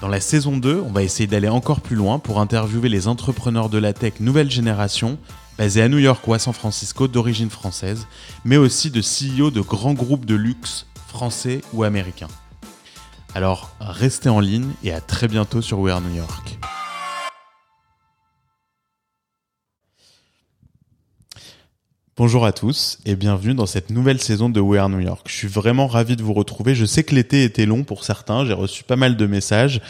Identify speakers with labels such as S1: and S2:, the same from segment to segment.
S1: Dans la saison 2, on va essayer d'aller encore plus loin pour interviewer les entrepreneurs de la tech nouvelle génération, basés à New York ou à San Francisco d'origine française, mais aussi de CEO de grands groupes de luxe français ou américains. Alors restez en ligne et à très bientôt sur We Are New York. Bonjour à tous et bienvenue dans cette nouvelle saison de We Are New York. Je suis vraiment ravi de vous retrouver. Je sais que l'été était long pour certains. J'ai reçu pas mal de messages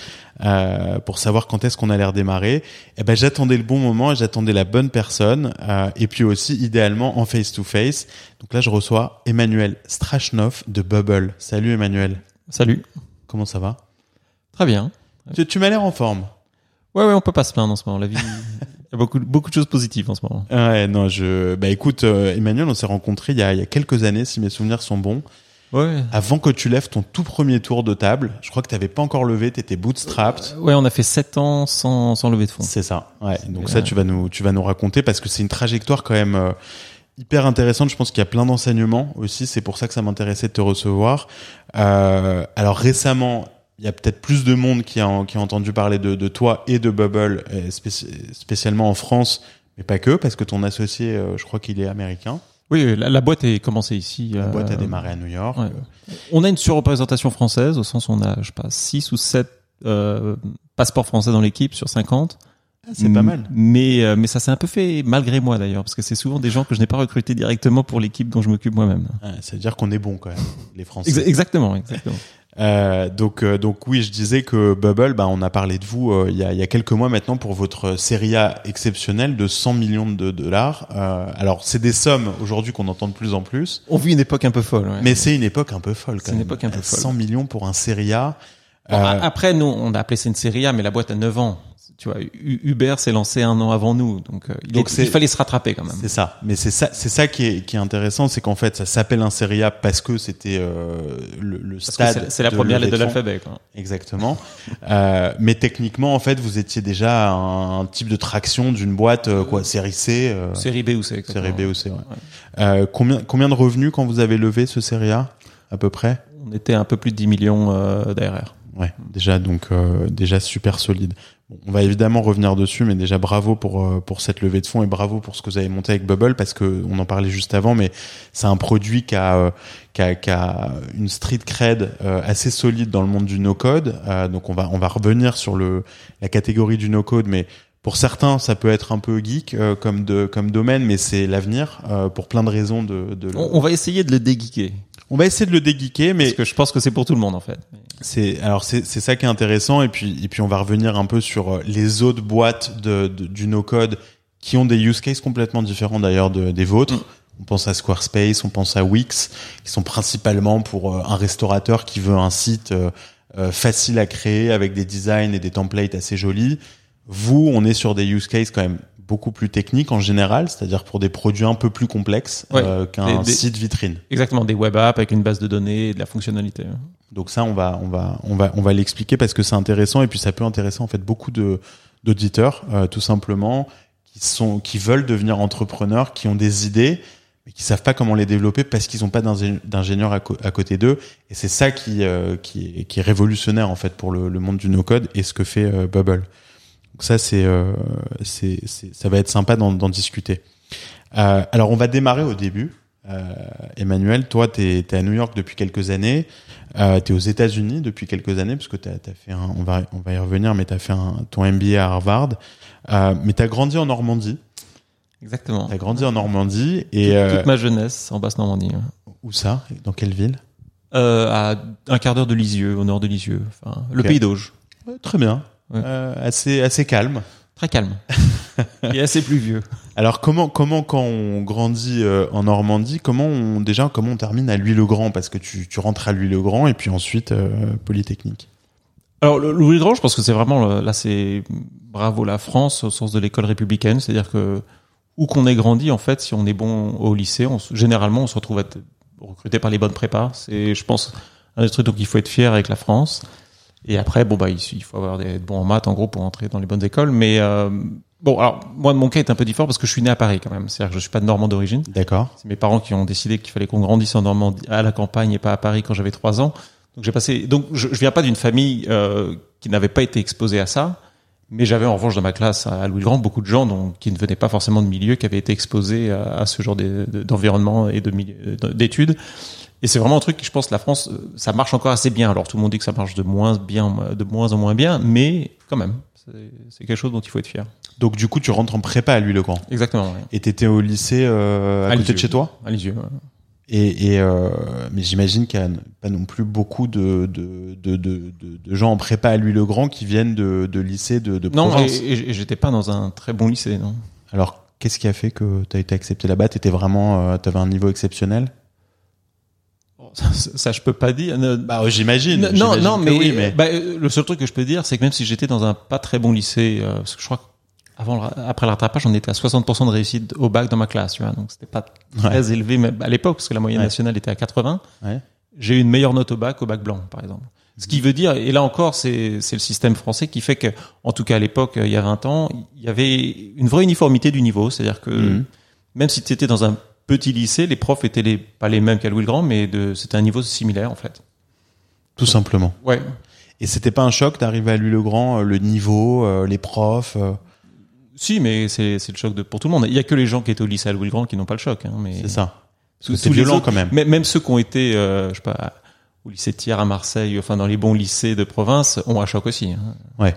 S1: euh, pour savoir quand est-ce qu'on allait redémarrer. Et eh ben j'attendais le bon moment et j'attendais la bonne personne. Euh, et puis aussi idéalement en face to face. Donc là je reçois Emmanuel Strachnov de Bubble. Salut Emmanuel.
S2: Salut.
S1: Comment ça va?
S2: Très bien.
S1: Tu, tu m'as l'air en forme.
S2: Ouais ouais on peut pas se plaindre en ce moment. La vie Il y a beaucoup, beaucoup de choses positives en ce moment.
S1: Ouais, non, je, bah écoute, euh, Emmanuel, on s'est rencontrés il y, a, il y a quelques années, si mes souvenirs sont bons.
S2: Ouais.
S1: Avant que tu lèves ton tout premier tour de table, je crois que tu n'avais pas encore levé, tu étais bootstrapped.
S2: Euh, ouais, on a fait 7 ans sans, sans lever de fonds.
S1: C'est ça. Ouais. Donc ça, tu vas nous, tu vas nous raconter parce que c'est une trajectoire quand même euh, hyper intéressante. Je pense qu'il y a plein d'enseignements aussi. C'est pour ça que ça m'intéressait de te recevoir. Euh, alors récemment, il y a peut-être plus de monde qui a, qui a entendu parler de, de toi et de Bubble, spécialement en France, mais pas que, parce que ton associé, euh, je crois qu'il est américain.
S2: Oui, la, la, boîte est commencée ici.
S1: La boîte a euh, démarré à New York. Ouais.
S2: On a une surreprésentation française, au sens où on a, je sais pas, 6 ou 7 euh, passeports français dans l'équipe sur 50.
S1: Ah, c'est pas mal.
S2: Mais, euh, mais ça s'est un peu fait malgré moi d'ailleurs, parce que c'est souvent des gens que je n'ai pas recrutés directement pour l'équipe dont je m'occupe moi-même.
S1: Ah, C'est-à-dire qu'on est bon quand même, les Français.
S2: Exactement, exactement.
S1: Euh, donc, euh, donc oui, je disais que Bubble, bah, on a parlé de vous euh, il, y a, il y a quelques mois maintenant pour votre série A exceptionnelle de 100 millions de dollars. Euh, alors, c'est des sommes aujourd'hui qu'on entend de plus en plus.
S2: On vit une époque un peu folle. Ouais.
S1: Mais c'est une époque un peu folle.
S2: C'est une époque un peu folle.
S1: 100 millions pour un série A.
S2: Bon, après, nous, on a appelé ça une série A, mais la boîte a 9 ans tu vois, Uber s'est lancé un an avant nous, donc, euh, il, donc il, fallait se rattraper quand même.
S1: C'est ça, mais c'est ça, c'est ça qui est, qui est intéressant, c'est qu'en fait, ça s'appelle un série A parce que c'était euh, le, le stade.
S2: C'est la première lettre de l'alphabet.
S1: Exactement. euh, mais techniquement, en fait, vous étiez déjà un, un type de traction d'une boîte euh, quoi, série C.
S2: Série B ou C. Exactement.
S1: Série B ou C. Ouais. ouais. combien combien de revenus quand vous avez levé ce série A à peu près?
S2: On était un peu plus de 10 millions d'ARR.
S1: Ouais, déjà donc déjà super solide. On va évidemment revenir dessus, mais déjà bravo pour euh, pour cette levée de fonds et bravo pour ce que vous avez monté avec Bubble parce que on en parlait juste avant, mais c'est un produit qui a, euh, qui a, qui a une street cred euh, assez solide dans le monde du no code. donc on va on va revenir sur le la catégorie du no code, mais pour certains, ça peut être un peu geek comme de comme domaine, mais c'est l'avenir pour plein de raisons. De, de
S2: le... on, va essayer de le dégeeker.
S1: On va essayer de le dégeeker, mais
S2: parce que je pense que c'est pour tout le monde en fait.
S1: C'est alors c'est c'est ça qui est intéressant et puis et puis on va revenir un peu sur euh, les autres boîtes de, de du no code qui ont des use cases complètement différents d'ailleurs de, des vôtres. Mm. On pense à Squarespace, on pense à Wix, qui sont principalement pour euh, un restaurateur qui veut un site euh, facile à créer avec des designs et des templates assez jolis. Vous, on est sur des use cases quand même beaucoup plus techniques en général, c'est-à-dire pour des produits un peu plus complexes ouais, euh, qu'un site vitrine.
S2: Exactement, des web apps avec une base de données et de la fonctionnalité.
S1: Donc ça, on va, on va, on va, on va l'expliquer parce que c'est intéressant et puis ça peut intéresser en fait beaucoup de d'auditeurs, euh, tout simplement, qui sont, qui veulent devenir entrepreneurs, qui ont des idées mais qui savent pas comment les développer parce qu'ils n'ont pas d'ingénieurs à, côté d'eux. Et c'est ça qui, euh, qui, est, qui est révolutionnaire en fait pour le, le monde du no-code et ce que fait euh, Bubble. Donc ça, c'est, euh, c'est, ça va être sympa d'en discuter. Euh, alors, on va démarrer au début. Emmanuel, toi, tu es, à New York depuis quelques années. Euh, tu es aux États-Unis depuis quelques années, parce que tu as, fait un, on, va, on va y revenir, mais tu as fait un, ton MBA à Harvard. Euh, mais tu as grandi en Normandie.
S2: Exactement.
S1: Tu as grandi en Normandie.
S2: et toute, toute, ma jeunesse en Basse-Normandie.
S1: Où ça? Dans quelle ville?
S2: Euh, À un quart d'heure de Lisieux, au nord de Lisieux. Enfin, Le Pays d'Auge.
S1: très bien. Assez, assez calme.
S2: Très calme. et assez pluvieux.
S1: Alors comment comment quand on grandit euh, en Normandie, comment on déjà comment on termine à Louis-le-Grand parce que tu, tu rentres à Louis-le-Grand et puis ensuite euh, Polytechnique.
S2: Alors Louis-le-Grand, je pense que c'est vraiment là c'est bravo la France au sens de l'école républicaine, c'est-à-dire que où qu'on ait grandi en fait, si on est bon au lycée, on, généralement on se retrouve à être recruté par les bonnes prépas. C'est je pense un des trucs dont il faut être fier avec la France. Et après, bon bah il, faut avoir des bons en maths en gros pour entrer dans les bonnes écoles. Mais euh, bon, alors moi mon cas est un peu différent parce que je suis né à Paris quand même. C'est-à-dire que je suis pas de Normand d'origine.
S1: D'accord.
S2: C'est mes parents qui ont décidé qu'il fallait qu'on grandisse en Normandie, à la campagne et pas à Paris quand j'avais trois ans. Donc j'ai passé. Donc je, je viens pas d'une famille euh, qui n'avait pas été exposée à ça. Mais j'avais en revanche dans ma classe à Louis Grand beaucoup de gens donc, qui ne venaient pas forcément de milieu, qui avaient été exposés à, à ce genre d'environnement et de d'études. Et c'est vraiment un truc que je pense la France, euh, ça marche encore assez bien. Alors tout le monde dit que ça marche de moins bien, de moins en moins bien, mais quand même, c'est quelque chose dont il faut être fier.
S1: Donc du coup, tu rentres en prépa à Louis-le-Grand.
S2: Exactement. Ouais.
S1: Et t'étais au lycée euh, à, côté de chez toi?
S2: À Lisieux. Ouais.
S1: Et, et euh, mais j'imagine qu'il n'y a pas non plus beaucoup de, de, de, de, de gens en prépa à Louis-le-Grand qui viennent de, de lycées de, de
S2: province. Non, et, et j'étais pas dans un très bon lycée, non.
S1: Alors, qu'est-ce qui a fait que tu as été accepté là-bas? T'étais vraiment, euh, t'avais un niveau exceptionnel?
S2: ça, je peux pas dire.
S1: Bah, j'imagine.
S2: Non, non, mais, oui, mais... Bah, euh, le seul truc que je peux dire, c'est que même si j'étais dans un pas très bon lycée, euh, parce que je crois avant, après le rattrapage, on était à 60% de réussite au bac dans ma classe, tu vois. Donc c'était pas très élevé, à l'époque, parce que la moyenne nationale était à 80. Ouais. J'ai eu une meilleure note au bac, au bac blanc, par exemple. Ce qui veut dire, et là encore, c'est le système français qui fait que, en tout cas à l'époque, il y a 20 ans, il y avait une vraie uniformité du niveau. C'est-à-dire que mhm. même si tu étais dans un petit lycée, les profs étaient les, pas les mêmes qu'à Louis le Grand, mais c'était un niveau similaire en fait.
S1: Tout simplement.
S2: Ouais.
S1: Et c'était pas un choc d'arriver à Louis le Grand, euh, le niveau, euh, les profs. Euh?
S2: Si, mais c'est le choc de, pour tout le monde. Il y a que les gens qui étaient au lycée à Louis le Grand qui n'ont pas le choc. Hein,
S1: mais c'est ça. C'est violent quand même.
S2: Même ceux qui ont été, je sais pas, au lycée Thiers à Marseille, enfin dans les bons lycées de province, ont un choc aussi. Hein.
S1: Ouais.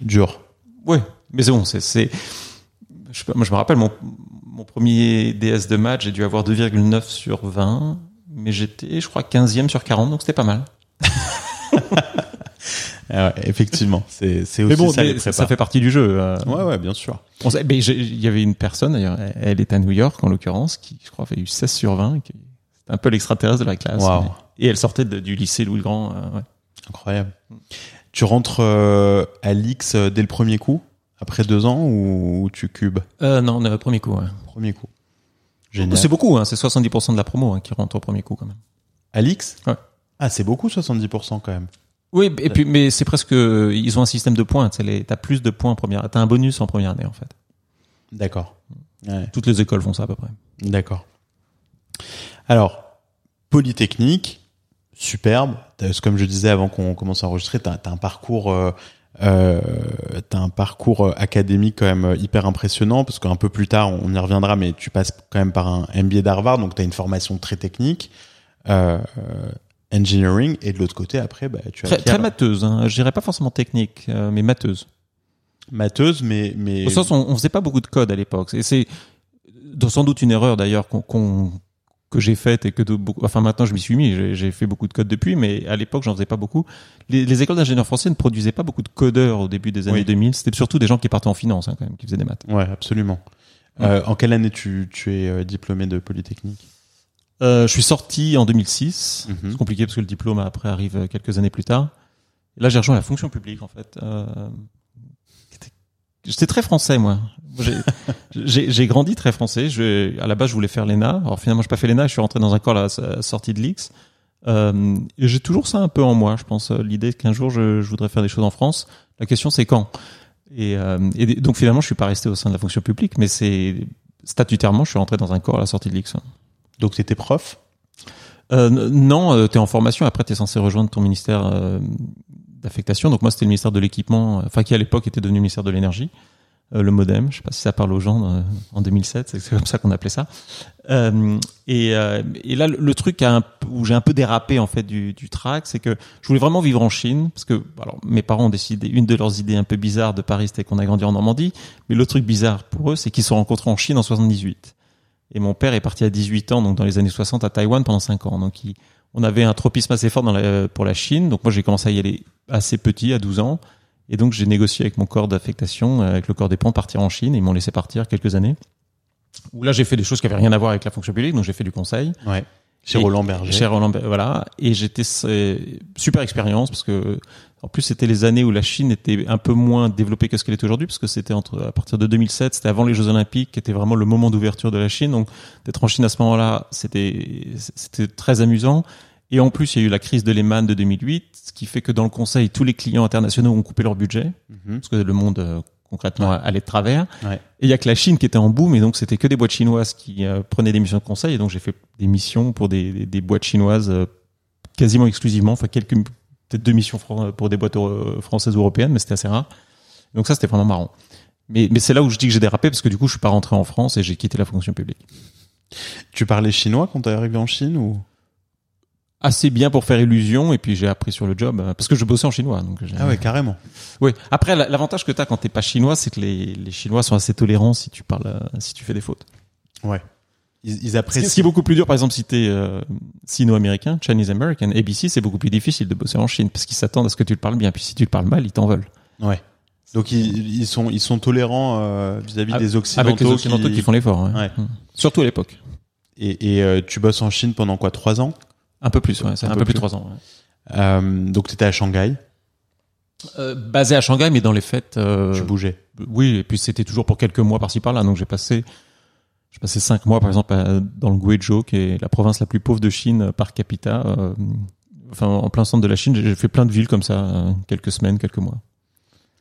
S1: Dur.
S2: Ouais. Mais c'est bon, c'est, moi je me rappelle mon mon premier DS de match, j'ai dû avoir 2,9 sur 20, mais j'étais, je crois, 15e sur 40, donc c'était pas mal.
S1: Ah ouais, effectivement, c'est c'est aussi bon, ça,
S2: ça fait partie du jeu. Euh.
S1: Ouais, ouais, bien sûr.
S2: Il y avait une personne d'ailleurs, elle est à New York en l'occurrence, qui je crois a eu 16 sur 20, qui un peu l'extraterrestre de la classe. Et elle sortait du lycée Louis le Grand. Euh, ouais.
S1: Incroyable. Tu rentres euh, à l'X dès le premier coup? Après deux ans ou, tu cubes
S2: euh, Non, le premier coup. Ouais.
S1: Premier coup.
S2: C'est beaucoup, hein, c'est 70% de la promo hein, qui rentre au premier coup quand même.
S1: Alix
S2: Ouais.
S1: Ah, c'est beaucoup 70% quand même.
S2: Oui, et puis mais c'est presque ils ont un système de points. T'as plus de points en première. T'as un bonus en première année en fait.
S1: D'accord.
S2: Toutes les écoles font ça à peu près.
S1: D'accord. Alors, Polytechnique, superbe. Comme je disais avant qu'on commence à enregistrer, t'as as un parcours euh, euh, t'as un parcours euh, académique quand même euh, hyper impressionnant parce qu'un peu plus tard on y reviendra mais tu passes quand même par un MBA d'Harvard donc t'as une formation très technique euh, engineering et de l'autre côté après bah, tu
S2: as très, très mateuse hein. je dirais pas forcément technique mais mateuse.
S1: Mateuse mais mais
S2: au sens on, on faisait pas beaucoup de code à l'époque. Et c'est sans doute une erreur d'ailleurs qu'on que j'ai faite et que de, enfin maintenant je m'y suis mis, j'ai fait beaucoup de code depuis, mais à l'époque j'en faisais pas beaucoup. Les, les écoles d'ingénieurs français ne produisaient pas beaucoup de codeurs au début des années 2000. C'était surtout des gens qui partaient en finance hein, quand même, qui faisaient des maths.
S1: Ouais, absolument. Euh, en quelle année tu, tu es euh, diplômé de Polytechnique?
S2: Euh, Je suis sorti en 2006. Mhm. C'est compliqué parce que le diplôme après arrive quelques années plus tard. là j'ai rejoint la fonction publique en fait. Euh, J'étais très français, moi. J'ai grandi très français. Je, à la base, je voulais faire l'ENA. Alors finalement, je n'ai pas fait l'ENA. Je suis rentré dans un corps à la sortie de l'X. Euh, J'ai toujours ça un peu en moi. Je pense l'idée qu'un jour, je, je, voudrais faire des choses en France. La question, c'est quand? Et, euh, et, donc finalement, je suis pas resté au sein de la fonction publique, mais c'est statutairement, je suis rentré dans un corps à la sortie de l'X.
S1: Donc, tu étais prof?
S2: Euh, Non, euh, tu es en formation. Après, tu es censé rejoindre ton ministère euh, d'affectation. Donc moi, c'était le ministère de l'équipement, enfin qui à l'époque était devenu ministère de l'énergie. le modem. Je sais pas si ça parle aux gens en 2007, c'est comme ça qu'on appelait ça. et, et là, le, truc où j'ai un peu dérapé en fait du, du track, c'est que je voulais vraiment vivre en Chine parce que alors mes parents ont décidé une de leurs idées un peu bizarres de Paris, c'était qu'on a grandi en Normandie, mais le truc bizarre pour eux, c'est qu'ils se sont rencontrés en Chine en 78. Et mon père est parti à 18 ans, donc dans les années 60 à Taïwan pendant 5 ans. Donc on avait un tropisme assez fort dans la, pour la Chine. Donc moi j'ai commencé à y aller assez petit, à 12 ans. Et donc j'ai négocié avec mon corps d'affectation, avec le corps des ponts, partir en Chine. Ils m'ont laissé partir quelques années. Où là j'ai fait des choses qui avaient rien à voir avec la fonction publique, donc j'ai fait du conseil.
S1: Ouais. Chez Roland Berger.
S2: Chez Roland Berger, voilà. Et j'étais super expérience parce que en plus, c'était les années où la Chine était un peu moins développée que ce qu'elle est aujourd'hui, parce que c'était entre à partir de 2007, c'était avant les Jeux Olympiques, qui était vraiment le moment d'ouverture de la Chine. Donc, d'être en Chine à ce moment-là, c'était c'était très amusant. Et en plus, il y a eu la crise de Lehman de 2008, ce qui fait que dans le Conseil, tous les clients internationaux ont coupé leur budget, mhm. parce que le monde euh, concrètement allait de travers. Ouais. Et il y a que la Chine qui était en boom, et donc c'était que des boîtes chinoises qui euh, prenaient des missions de conseil. Et donc j'ai fait des missions pour des, des, des boîtes chinoises euh, quasiment exclusivement, enfin quelques peut-être deux missions pour des boîtes euh, françaises ou européennes, mais c'était assez rare. Donc ça, c'était vraiment marrant. Mais, mais c'est là où je dis que j'ai dérapé parce que du coup, je suis pas rentré en France et j'ai quitté la fonction publique.
S1: Tu parlais chinois quand tu es arrivé en Chine ou?
S2: Assez bien pour faire illusion et puis j'ai appris sur le job euh, parce que je bossais en chinois donc
S1: ah ouais carrément
S2: oui après l'avantage que tu as quand t'es pas chinois c'est que les, les chinois sont assez tolérants si tu parles euh, si tu fais des fautes
S1: ouais ils, apprécient.
S2: Ce qui est beaucoup plus dur, par exemple, si t'es euh, sino-américain, Chinese American, ABC, c'est beaucoup plus difficile de bosser en Chine parce qu'ils s'attendent à ce que tu le parles bien. Puis si tu le parles mal, ils t'en veulent.
S1: Ouais. Donc ils, ils, sont ils sont tolérants euh, vis-à-vis des occidentaux.
S2: Avec les occidentaux qui, font l'effort. Ouais. Mmh. Surtout à l'époque.
S1: Et, et euh, tu bosses en Chine pendant quoi Trois ans?
S2: Un peu plus, ouais. C'est un, peu, plus de trois ans.
S1: Ouais. Euh, donc tu étais à Shanghai?
S2: Euh, basé à Shanghai, mais dans les fêtes. Euh,
S1: tu bougeais.
S2: Oui, et puis c'était toujours pour quelques mois par-ci par-là. Donc j'ai passé je passé cinq mois, par exemple, dans le Guizhou, qui est la province la plus pauvre de Chine par capita. Euh, enfin, en plein centre de la Chine, j'ai fait plein de villes comme ça, euh, quelques semaines, quelques mois.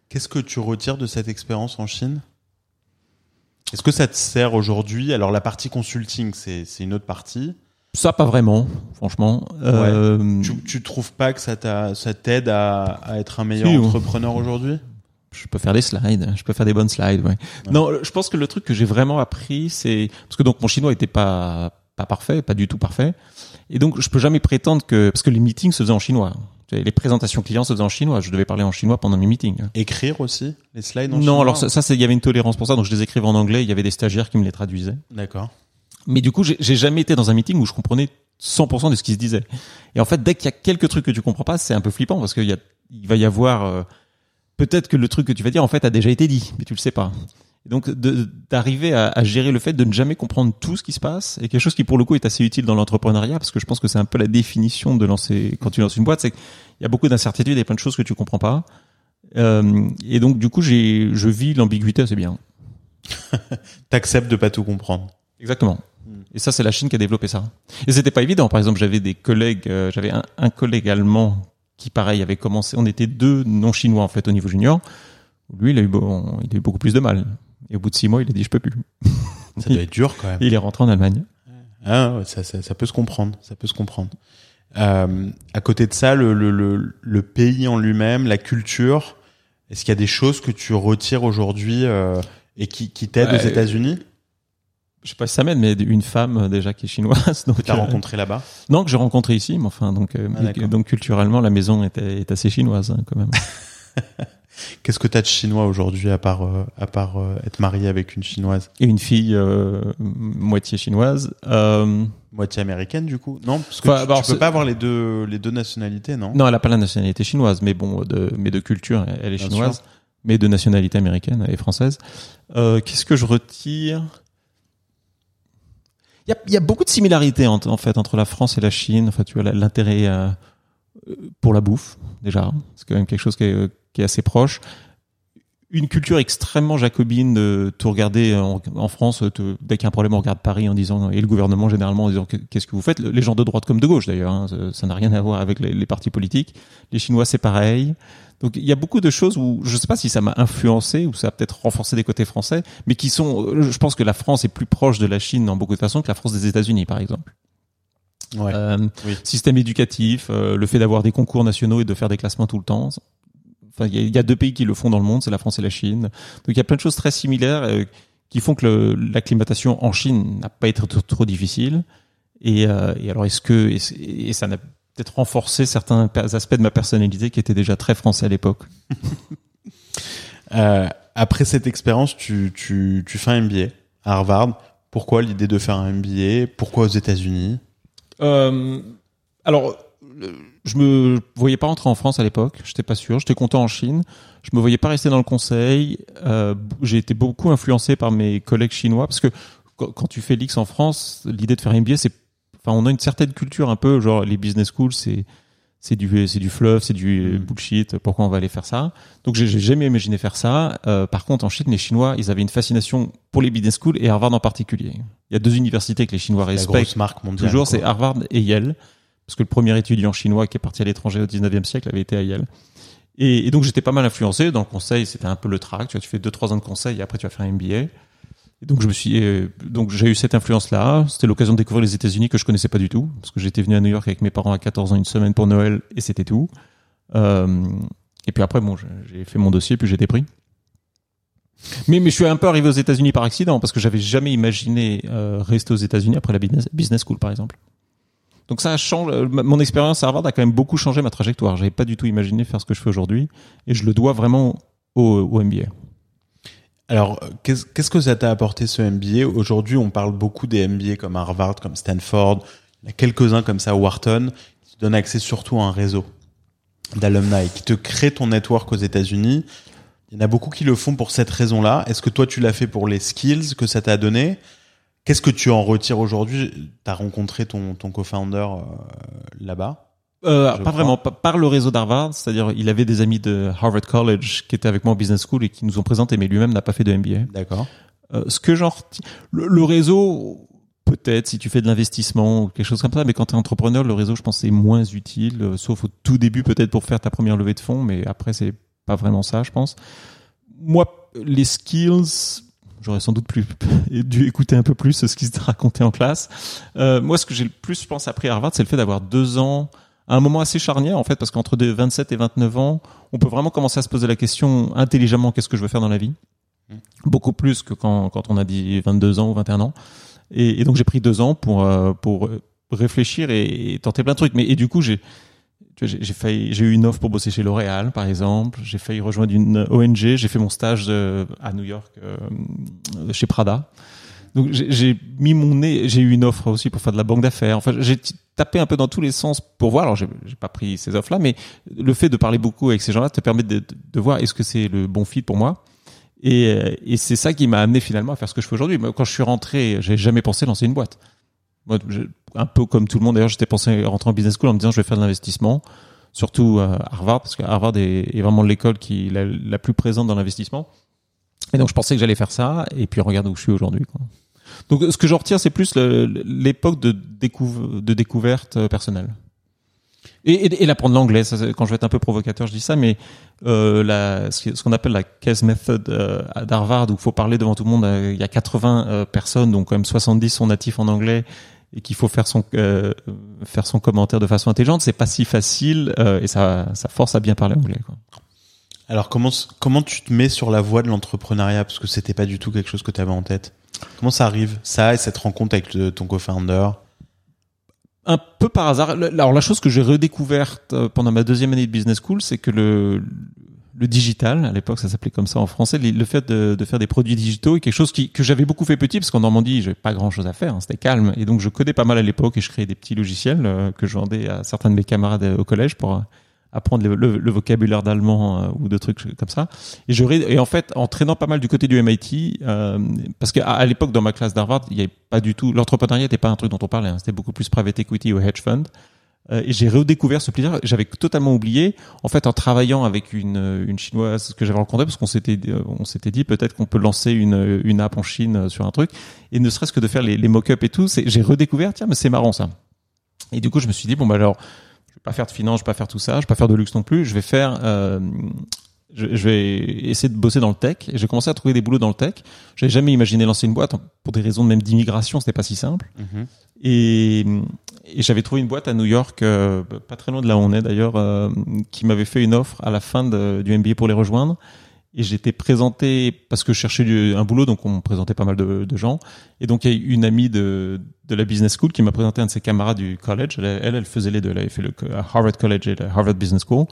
S1: Qu'est-ce que tu retires de cette expérience en Chine? Est-ce que ça te sert aujourd'hui? Alors, la partie consulting, c'est une autre partie.
S2: Ça, pas vraiment, franchement. Euh...
S1: Tu, tu trouves pas que ça t'aide à, à, être un meilleur entrepreneur aujourd'hui?
S2: Je peux faire des slides, je peux faire des bonnes slides. Ouais. Non, je pense que le truc que j'ai vraiment appris, c'est parce que donc mon chinois était pas pas parfait, pas du tout parfait, et donc je peux jamais prétendre que parce que les meetings se faisaient en chinois. Les présentations clients se faisaient en chinois. Je devais parler en chinois pendant mes meetings.
S1: Écrire aussi les slides en
S2: non,
S1: chinois.
S2: Non, alors ça, ça il y avait une tolérance pour ça, donc je les écrivais en anglais. Il y avait des stagiaires qui me les traduisaient.
S1: D'accord.
S2: Mais du coup, j'ai jamais été dans un meeting où je comprenais 100% de ce qui se disait. Et en fait, dès qu'il y a quelques trucs que tu comprends pas, c'est un peu flippant parce qu'il y a, il va y avoir euh, peut-être que le truc que tu vas dire en fait a déjà été dit, mais tu le sais pas. Et donc d'arriver à, à, gérer le fait de ne jamais comprendre tout ce qui se passe et quelque chose qui pour le coup est assez utile dans l'entrepreneuriat parce que je pense que c'est un peu la définition de lancer quand tu lances une boîte, c'est qu'il y a beaucoup d'incertitudes et plein de choses que tu comprends pas. Euh, et donc du coup j'ai je vis l'ambiguïté assez bien.
S1: T'acceptes de pas tout comprendre.
S2: Exactement. Et ça, c'est la Chine qui a développé ça. Et c'était pas évident. Par exemple, j'avais des collègues, euh, j'avais un, un, collègue allemand qui pareil avait commencé. On était deux non chinois en fait au niveau junior. Lui, il a eu, bon, il a eu beaucoup plus de mal. Et au bout de six mois, il a dit je peux plus.
S1: Ça doit être dur quand même.
S2: il est rentré en Allemagne.
S1: Ah, ça, ça, ça, peut se comprendre. Ça peut se comprendre. Euh, à côté de ça, le, le, le, le pays en lui-même, la culture. Est-ce qu'il y a des choses que tu retires aujourd'hui euh, et qui, qui t'aident aux États-Unis?
S2: Je sais pas si ça m'aide, mais une femme euh, déjà qui est chinoise.
S1: Donc, que tu as euh, rencontré là-bas
S2: Non, que j'ai rencontré ici, mais enfin, donc, euh, ah, donc culturellement, la maison est, est assez chinoise hein, quand même.
S1: Qu'est-ce que tu as de chinois aujourd'hui à part à part être marié avec une chinoise?
S2: Et une fille moitié chinoise,
S1: moitié américaine du coup? Non, parce que tu, bah, peux pas avoir les deux les deux nationalités, non?
S2: Non, elle a pas la nationalité chinoise, mais bon, de mais de culture, elle est chinoise, mais de nationalité américaine et française. Qu'est-ce que je retire? Y a, y a, beaucoup de similarités en, fait entre la France et la Chine. Enfin, tu vois l'intérêt euh, pour la bouffe déjà, c'est quand même quelque chose qui est, assez proche. Une culture extrêmement jacobine de tout regarder en, France. Dès qu'il y a un problème, on regarde Paris en disant et le gouvernement généralement en disant qu'est-ce que vous faites? Les gens de droite comme de gauche d'ailleurs, hein, ça n'a rien à voir avec les partis politiques. Les Chinois c'est pareil. Donc il y a beaucoup de choses où je ne sais pas si ça m'a influencé ou ça a peut-être renforcé des côtés français, mais qui sont, euh, je pense que la France est plus proche de la Chine en beaucoup de façons que la France des États-Unis, par exemple.
S1: Ouais. Euh,
S2: Système éducatif, euh, le fait d'avoir des concours nationaux et de faire des classements tout le temps. enfin, il y, a deux pays qui le font dans le monde, c'est la France et la Chine. Donc il y a plein de choses très similaires euh, qui font que l'acclimatation en Chine n'a pas été trop, difficile. Et, euh, et, alors est-ce que et, ça n'a peut-être renforcé certains aspects de ma personnalité qui étaient déjà très français à l'époque.
S1: euh, après cette expérience, tu, tu, tu fais un MBA à Harvard. Pourquoi l'idée de faire un MBA Pourquoi aux États-Unis?
S2: Euh, Alors je me voyais pas rentrer en France à l'époque. J'étais pas sûr. J'étais content en Chine. Je me voyais pas rester dans le conseil. Euh, j'ai été beaucoup influencé par mes collègues chinois parce que quand tu fais l'X en France, l'idée de faire un MBA, c'est, enfin, on a une certaine culture un peu genre les business schools, c'est c'est du c'est du fluff, c'est du mm. bullshit. Pourquoi on va aller faire ça? Donc j'ai jamais imaginé faire ça. Euh, par contre, en Chine, les Chinois, ils avaient une fascination pour les business schools et Harvard en particulier. Il y a deux universités que les Chinois respectent. La grosse
S1: marque mondiale.
S2: Toujours, c'est Harvard et Yale parce que le premier étudiant chinois qui est parti à l'étranger au 19e siècle avait été à Yale. Et, donc j'étais pas mal influencé. Dans le conseil, c'était un peu le track. Tu vois, tu fais deux trois ans de conseil et après tu vas faire un MBA. Donc je me suis, euh, donc j'ai eu cette influence-là. C'était l'occasion de découvrir les États-Unis que je connaissais pas du tout, parce que j'étais venu à New York avec mes parents à 14 ans une semaine pour Noël et c'était tout. Euh, et puis après, bon, j'ai fait mon dossier puis j'ai été pris. Mais, mais je suis un peu arrivé aux États-Unis par accident parce que j'avais jamais imaginé euh, rester aux États-Unis après la business, school, par exemple. Donc ça change. Euh, mon expérience à Harvard a quand même beaucoup changé ma trajectoire. J'avais pas du tout imaginé faire ce que je fais aujourd'hui, et je le dois vraiment au, MBA.
S1: Alors, qu'est-ce que ça t'a apporté ce MBA Aujourd'hui, on parle beaucoup des MBA comme Harvard, comme Stanford. Il y a quelques-uns comme ça, Wharton, qui te donnent accès surtout à un réseau d'alumni, qui te crée ton network aux États-Unis. Il y en a beaucoup qui le font pour cette raison-là. Est-ce que toi, tu l'as fait pour les skills que ça t'a donné? Qu'est-ce que tu en retires aujourd'hui? Tu as rencontré ton, ton co-founder euh, là-bas?
S2: Euh, pas vraiment, par le réseau d'Harvard, c'est-à-dire il avait des amis de Harvard College qui étaient avec moi en business school et qui nous ont présenté, mais lui-même n'a pas fait de MBA.
S1: D'accord.
S2: Euh, ce que genre le, le réseau, peut-être si tu fais de l'investissement ou quelque chose comme ça, mais quand tu es entrepreneur, le réseau, je pense, est moins utile, euh, sauf au tout début peut-être pour faire ta première levée de fonds, mais après c'est pas vraiment ça, je pense. Moi, les skills, J'aurais sans doute plus dû écouter un peu plus ce qui se racontait en classe. Euh, moi, ce que j'ai le plus, je pense, appris à Harvard, c'est le fait d'avoir deux ans, à un moment assez charnière, en fait, parce qu'entre 27 et 29 ans, on peut vraiment commencer à se poser la question intelligemment, qu'est-ce que je veux faire dans la vie? Mmh. Beaucoup plus que quand, quand on a dit 22 ans ou 21 ans. Et, et donc, j'ai pris deux ans pour, euh, pour réfléchir et, et, tenter plein de trucs. Mais, et du coup, j'ai j'ai failli, j'ai eu une offre pour bosser chez L'Oréal, par exemple. J'ai failli rejoindre une ONG. J'ai fait mon stage euh, à New York euh, chez Prada. Donc j'ai mis mon nez. J'ai eu une offre aussi pour faire de la banque d'affaires. Enfin, j'ai tapé un peu dans tous les sens pour voir. Alors j'ai pas pris ces offres-là, mais le fait de parler beaucoup avec ces gens-là te permet de, de voir est-ce que c'est le bon fit pour moi. Et, et c'est ça qui m'a amené finalement à faire ce que je fais aujourd'hui. Quand je suis rentré, j'ai jamais pensé lancer une boîte. Moi, un peu comme tout le monde, d'ailleurs, j'étais pensé rentrer en business school en me disant je vais faire de l'investissement, surtout Harvard, parce que Harvard est, est vraiment l'école qui est la, plus présente dans l'investissement. Et donc je pensais que j'allais faire ça, et puis regarde où je suis aujourd'hui. Donc ce que j'en retire, c'est plus l'époque de, découverte euh, personnelle. Et, et, et l'apprendre l'anglais, quand je vais être un peu provocateur, je dis ça, mais euh, la, ce qu'on appelle la case method euh, d'Harvard, où il faut parler devant tout le monde, euh, il y a 80 euh, personnes, donc quand même 70 sont natifs en anglais, et qu'il faut faire son faire son commentaire de façon intelligente, c'est pas si facile et ça ça force à bien parler anglais. Quoi.
S1: Alors comment comment tu te mets sur la voie de l'entrepreneuriat? Parce que c'était pas du tout quelque chose que tu avais en tête. Comment ça arrive ça et cette rencontre avec ton co-founder?
S2: Un peu par hasard. Alors la chose que j'ai redécouverte euh, pendant ma deuxième année de business school, c'est que le, digital, à l'époque ça s'appelait comme ça en français, le fait de, faire des produits digitaux est quelque chose que j'avais beaucoup fait petit parce qu'en Normandie j'avais pas grand chose à faire, hein, c'était calme et donc je codais pas mal à l'époque et je créais des petits logiciels euh, que je vendais à certains de mes camarades euh, au collège pour apprendre le, le, vocabulaire d'allemand ou de trucs comme ça. Et je et en fait en traînant pas mal du côté du MIT parce qu'à à, l'époque dans ma classe d'Harvard il y avait pas du tout l'entrepreneuriat n'était pas un truc dont on parlait, hein, c'était beaucoup plus private equity ou hedge fund. Euh, et j'ai redécouvert ce plaisir. J'avais totalement oublié. En fait, en travaillant avec une, une chinoise que j'avais rencontrée, parce qu'on s'était euh, on s'était dit peut-être qu'on peut lancer une, une app en Chine euh, sur un truc, et ne serait-ce que de faire les, les mock-ups et tout, j'ai redécouvert. Tiens, mais c'est marrant ça. Et du coup, je me suis dit bon bah alors, pas faire de finance, je vais pas faire tout ça, je vais pas faire de luxe non plus. Je vais faire euh, je, vais essayer de bosser dans le tech. Et j'ai commencé à trouver des boulots dans le tech. J'avais jamais imaginé lancer une boîte pour des raisons même d'immigration, c'était pas si simple. Mm-hmm. Et et j'avais trouvé une boîte à New York, euh, pas très loin de là où on est d'ailleurs, euh, qui m'avait fait une offre à la fin de, du MBA pour les rejoindre. Et j'étais présenté parce que je cherchais un boulot, donc on me présentait pas mal de, gens. Et donc il y a une amie de, de la business school qui m'a présenté un de ses camarades du college. Elle, elle, faisait les deux. Elle avait fait le Harvard College et le Harvard Business School.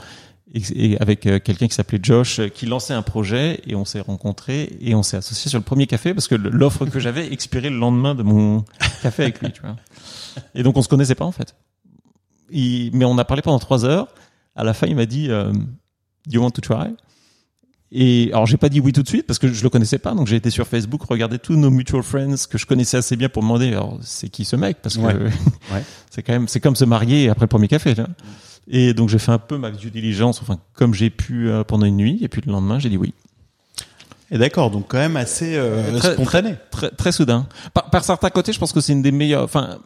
S2: Et, avec euh, quelqu'un qui s'appelait Josh, qui lançait un projet et on s'est rencontrés et on s'est associé sur le premier café parce que l'offre que j'avais expirait le lendemain de mon café avec lui. Tu vois. Et donc on se connaissait pas en fait. Mais on a parlé pendant trois heures. À la fin, il m'a dit euh, "Do you want to try?" Et alors j'ai pas dit oui tout de suite parce que je le connaissais pas, donc j'ai été sur Facebook regarder tous nos mutual friends que je connaissais assez bien pour me demander alors c'est qui ce mec? Parce que ouais. c'est quand même c'est comme se marier après le premier café. Là. Et donc j'ai fait un peu ma due diligence, enfin comme j'ai pu euh, pendant une nuit, et puis le lendemain j'ai dit oui.
S1: Et d'accord, donc quand même assez euh, très, spontané,
S2: très, très, très soudain. Par, par certains côtés, je pense que c'est une des meilleures. Enfin,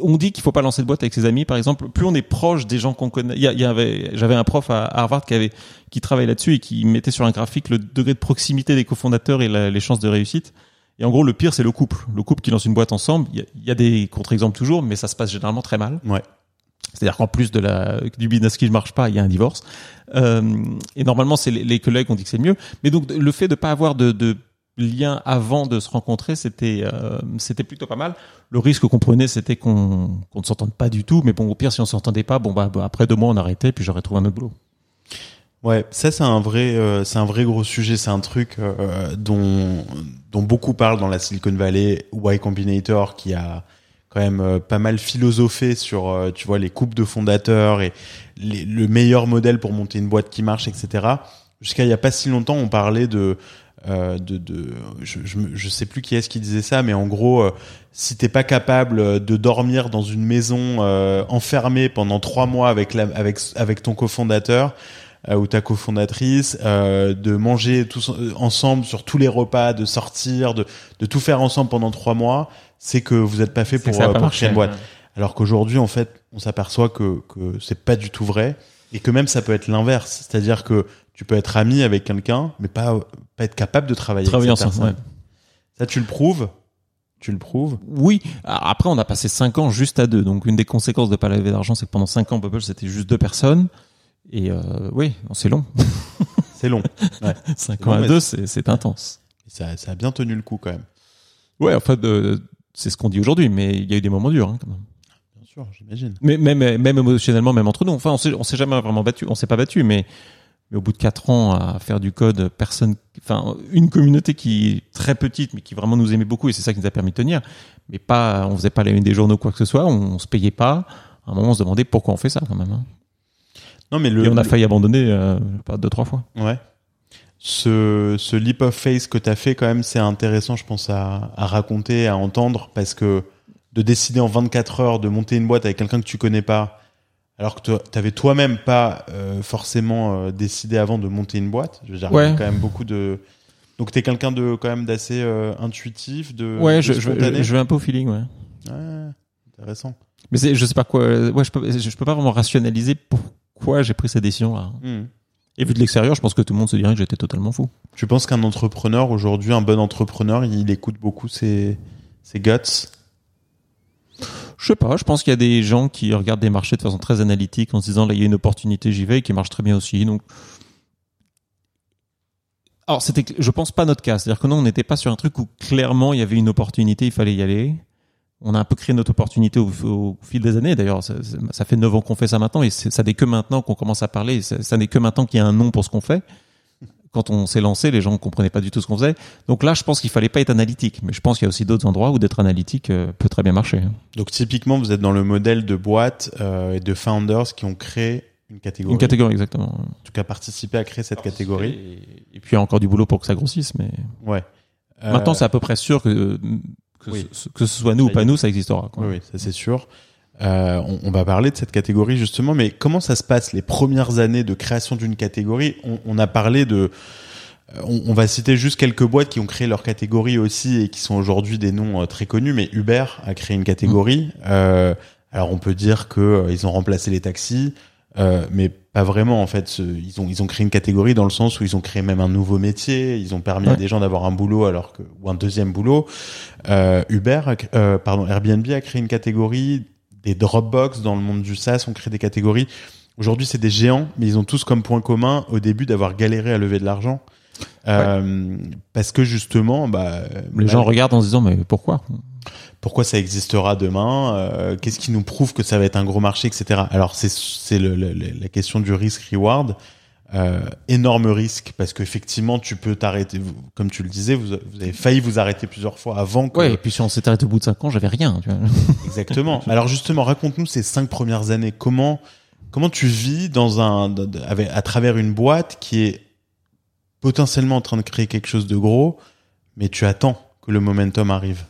S2: on dit qu'il faut pas lancer de boîte avec ses amis, par exemple. Plus on est proche des gens qu'on connaît. Il y, avait, j'avais un prof à Harvard qui avait, qui travaillait là-dessus et qui mettait sur un graphique le degré de proximité des cofondateurs et la, les chances de réussite. Et en gros, le pire, c'est le couple. Le couple qui lance une boîte ensemble. Il y, y, a des contre-exemples toujours, mais ça se passe généralement très mal.
S1: Ouais.
S2: C'est-à-dire qu'en plus de la, du business qui ne marche pas, il y a un divorce. Euh, et normalement, c'est les, les, collègues ont dit que c'est mieux. Mais donc, le fait de pas avoir de, de lien avant de se rencontrer, c'était euh, c'était plutôt pas mal. Le risque qu'on prenait, c'était qu'on qu'on ne s'entende pas du tout. Mais bon, au pire, si on s'entendait pas, bon bah, bah, après deux mois, on arrêtait, puis j'aurais trouvé un autre boulot.
S1: Ouais, ça c'est un vrai euh, c'est un vrai gros sujet. C'est un truc euh, dont dont beaucoup parlent dans la Silicon Valley, Y Combinator, qui a quand même pas mal philosophé sur tu vois les coupes de fondateurs et le meilleur modèle pour monter une boîte qui marche, etc. Jusqu'à il y a pas si longtemps, on parlait de euh, de, de je, je, je, sais plus qui est-ce qui disait ça, mais en gros, euh, si t'es pas capable de dormir dans une maison euh, enfermée pendant trois mois avec la, avec avec ton cofondateur euh, ou ta cofondatrice, euh, de manger tous ensemble sur tous les repas, de sortir, de de tout faire ensemble pendant trois mois, c'est que vous êtes pas fait pour,
S2: pas
S1: pour créer une boîte. Alors qu'aujourd'hui, en fait, on s'aperçoit que que c'est pas du tout vrai et que même ça peut être l'inverse, c'est-à-dire que tu peux être ami avec quelqu'un, mais pas, pas être capable de travailler,
S2: travailler avec ensemble. Ouais.
S1: Ça, tu le prouves? Tu le prouves?
S2: Oui. Après, on a passé cinq ans juste à deux. Donc, une des conséquences de pas lever d'argent, c'est que pendant cinq ans, Bubble, c'était juste deux personnes. Et euh, oui, c'est long.
S1: c'est long.
S2: Ouais. Cinq ans long, à deux, c'est intense.
S1: Ça, ça a bien tenu le coup quand même.
S2: Ouais, en fait, euh, c'est ce qu'on dit aujourd'hui, mais il y a eu des moments durs hein, quand même.
S1: Bien sûr, j'imagine.
S2: Mais même, même émotionnellement, même entre nous. Enfin, on s'est jamais vraiment battu. On s'est pas battu, mais mais au bout de quatre ans à faire du code, personne, enfin une communauté qui est très petite mais qui vraiment nous aimait beaucoup et c'est ça qui nous a permis de tenir. Mais pas, on faisait pas la une des journaux quoi que ce soit, on, on se payait pas. À un moment, on se demandait pourquoi on fait ça quand même. Hein.
S1: Non mais le,
S2: et on a failli abandonner euh, pas deux trois fois.
S1: Ouais. Ce, ce leap of faith que tu as fait quand même, c'est intéressant, je pense à, à raconter, à entendre parce que de décider en 24 heures de monter une boîte avec quelqu'un que tu connais pas alors que tu avais toi-même pas euh, forcément euh, décidé avant de monter une boîte. Je veux dire,
S2: ouais.
S1: quand même beaucoup de. Donc t'es quelqu'un de quand même d'assez euh, intuitif, de.
S2: Ouais,
S1: de
S2: je, je, je, vais un peu au feeling, ouais.
S1: Ouais, intéressant.
S2: Mais je sais pas quoi. Ouais, je peux, je peux pas vraiment rationaliser pourquoi j'ai pris cette décision là.
S1: Mm.
S2: Et vu de l'extérieur, je pense que tout le monde se dirait que j'étais totalement fou.
S1: Tu penses qu'un entrepreneur aujourd'hui, un bon entrepreneur, il écoute beaucoup ses, ses guts
S2: je sais pas, je pense qu'il y a des gens qui regardent des marchés de façon très analytique en se disant là il y a une opportunité, j'y vais et qui marche très bien aussi. Donc alors c'était je pense pas notre cas, c'est-à-dire que nous on n'était pas sur un truc où clairement il y avait une opportunité, il fallait y aller. On a un peu créé notre opportunité au, fil des années. D'ailleurs, ça, fait neuf ans qu'on fait ça maintenant et ça n'est que maintenant qu'on commence à parler. Ça n'est que maintenant qu'il y a un nom pour ce qu'on fait quand on s'est lancé, les gens ne comprenaient pas du tout ce qu'on faisait. Donc là, je pense qu'il fallait pas être analytique. Mais je pense qu'il y a aussi d'autres endroits où d'être analytique euh, peut très bien marcher.
S1: Donc typiquement, vous êtes dans le modèle de boîte euh, et de founders qui ont créé une catégorie.
S2: Une catégorie, exactement.
S1: En tout cas, participer à créer cette catégorie.
S2: Et, et, puis il y a encore du boulot pour que ça grossisse. Mais
S1: ouais.
S2: Euh... Maintenant, c'est à peu près sûr que que, oui. ce, que ce soit nous ça ou pas nous, ça existera. Quoi.
S1: Oui, oui ça c'est sûr. Euh, on, on, va parler de cette catégorie justement, mais comment ça se passe les premières années de création d'une catégorie? On, on, a parlé de, on, on, va citer juste quelques boîtes qui ont créé leur catégorie aussi et qui sont aujourd'hui des noms euh, très connus, mais Uber a créé une catégorie. Mmh. Euh, alors on peut dire que euh, ils ont remplacé les taxis. euh, mais pas vraiment en fait. Ce- Ils ont ils ont créé une catégorie dans le sens où ils ont créé même un nouveau métier. Ils ont permis à des gens d'avoir un boulot alors que ou un deuxième boulot. Euh, Uber, euh, pardon, Airbnb a créé une catégorie. Des Dropbox dans le monde du SaaS ont créé des catégories. Aujourd'hui, c'est des géants, mais ils ont tous comme point commun au début d'avoir galéré à lever de l'argent. Euh, Parce que justement, bah,
S2: Les gens regardent en se disant mais pourquoi?
S1: pourquoi ça existera demain? Euh, Qu'est-ce qui nous prouve que ça va être un gros marché, etc. Alors c'est c'est la question du risk reward. Euh, énorme risque parce qu'effectivement tu peux t'arrêter, comme tu le disais, vous, vous avez failli vous arrêter plusieurs fois avant que
S2: Ouais. Et puis si on s'est arrêté au bout de 5 ans, j'avais rien. Tu vois.
S1: exactement. Alors justement, raconte-nous ces cinq premières années. Comment comment tu vis dans un avec, à travers une boîte qui est potentiellement en train de créer quelque chose de gros, mais tu attends que le momentum arrive?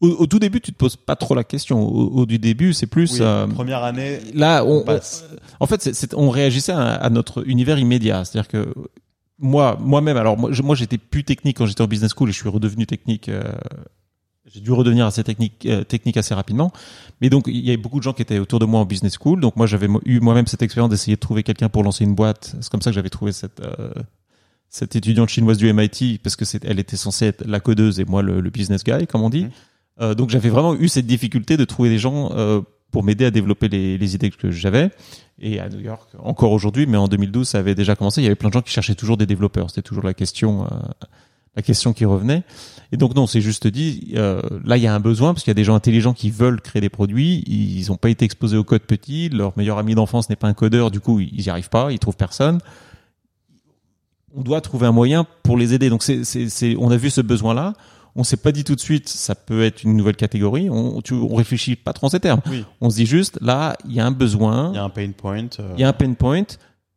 S2: Au, au tout début, tu te poses pas trop la question. Au, au du début, c'est plus.
S1: Oui,
S2: euh,
S1: première année,
S2: là, on,
S1: on
S2: en fait, c'est- c'est- on réagissait à, à notre univers immédiat. C'est-à-dire que moi, moi-même, alors moi, j'étais plus technique quand j'étais en business school et je suis redevenu technique. euh, j'ai dû redevenir assez technique, euh, technique assez rapidement. Mais donc, il y avait beaucoup de gens qui étaient autour de moi en business school. Donc, moi, j'avais eu moi-même cette expérience d'essayer de trouver quelqu'un pour lancer une boîte. C'est comme ça que j'avais trouvé cette, euh, cette étudiante chinoise du MIT parce que c'est, elle était censée être la codeuse et moi le, le business guy, comme on dit. Euh, donc, j'avais vraiment eu cette difficulté de trouver des gens euh, pour m'aider à développer les, les idées que j'avais. Et à New York, encore aujourd'hui, mais en 2012, ça avait déjà commencé. Il y avait plein de gens qui cherchaient toujours des développeurs. C'était toujours la question, euh, la question qui revenait. Et donc non, c'est juste dit. euh, là, il y a un besoin parce qu'il y a des gens intelligents qui veulent créer des produits. Ils n'ont pas été exposés au code petit. Leur meilleur ami d'enfance n'est pas un codeur. Du coup, ils y arrivent pas. Ils trouvent personne. On doit trouver un moyen pour les aider. Donc c'est, on a vu ce besoin-là. On s'est pas dit tout de suite, ça peut être une nouvelle catégorie. On, tu, on réfléchit pas trop en ces termes.
S1: Oui.
S2: On se dit juste, là, il y a un besoin.
S1: Il y a un pain point. euh,
S2: Il y a un pain point.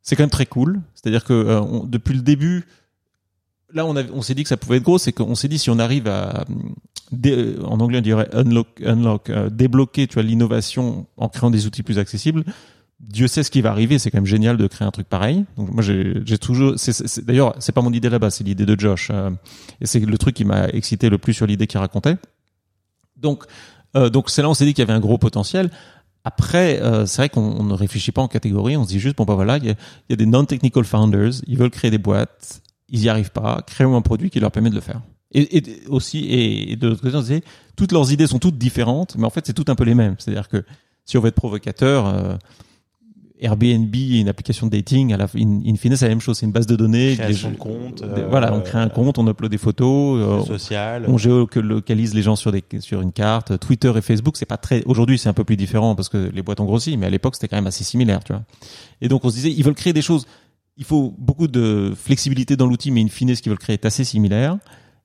S2: C'est quand même très cool. C'est-à-dire que euh, on- depuis le début, là, on, on s'est dit que ça pouvait être gros. C'est qu'on s'est dit si on arrive à, dé- euh, en anglais on dirait unlock, unlock, euh, débloquer, tu vois, l'innovation en créant des outils plus accessibles. Dieu sait ce qui va arriver. C'est quand même génial de créer un truc pareil. Donc moi, j'ai toujours. c'est- D'ailleurs, c'est pas mon idée là-bas, c'est l'idée de Josh. euh, et c'est le truc qui m'a excité le plus sur l'idée qu'il racontait. Donc, euh, donc c'est là on s'est dit qu'il y avait un gros potentiel. Après, euh, c'est vrai qu'on on ne réfléchit pas en catégorie, on se dit juste, bon bah voilà, il y a, y a des non-technical founders, ils veulent créer des boîtes, ils n'y arrivent pas, créons un produit qui leur permet de le faire. Et, et aussi, et, de l'autre côté, on se disait, toutes leurs idées sont toutes différentes, mais en fait, c'est tout un peu les mêmes. C'est-à-dire que si on veut être provocateur, euh, Airbnb une application de dating, à la, in, in fine, c'est la même chose, c'est une base de données.
S1: Création
S2: des-
S1: de compte,
S2: des-
S1: euh,
S2: voilà, on crée un compte, on upload des photos, euh,
S1: social.
S2: on géolocalise les gens sur des sur une carte. Twitter et Facebook, c'est pas très. Aujourd'hui, c'est un peu plus différent parce que les boîtes ont grossi, mais à l'époque, c'était quand même assez similaire, tu vois. Et donc, on se disait, ils veulent créer des choses. Il faut beaucoup de flexibilité dans l'outil, mais in fine, ce qu'ils veulent créer est assez similaire.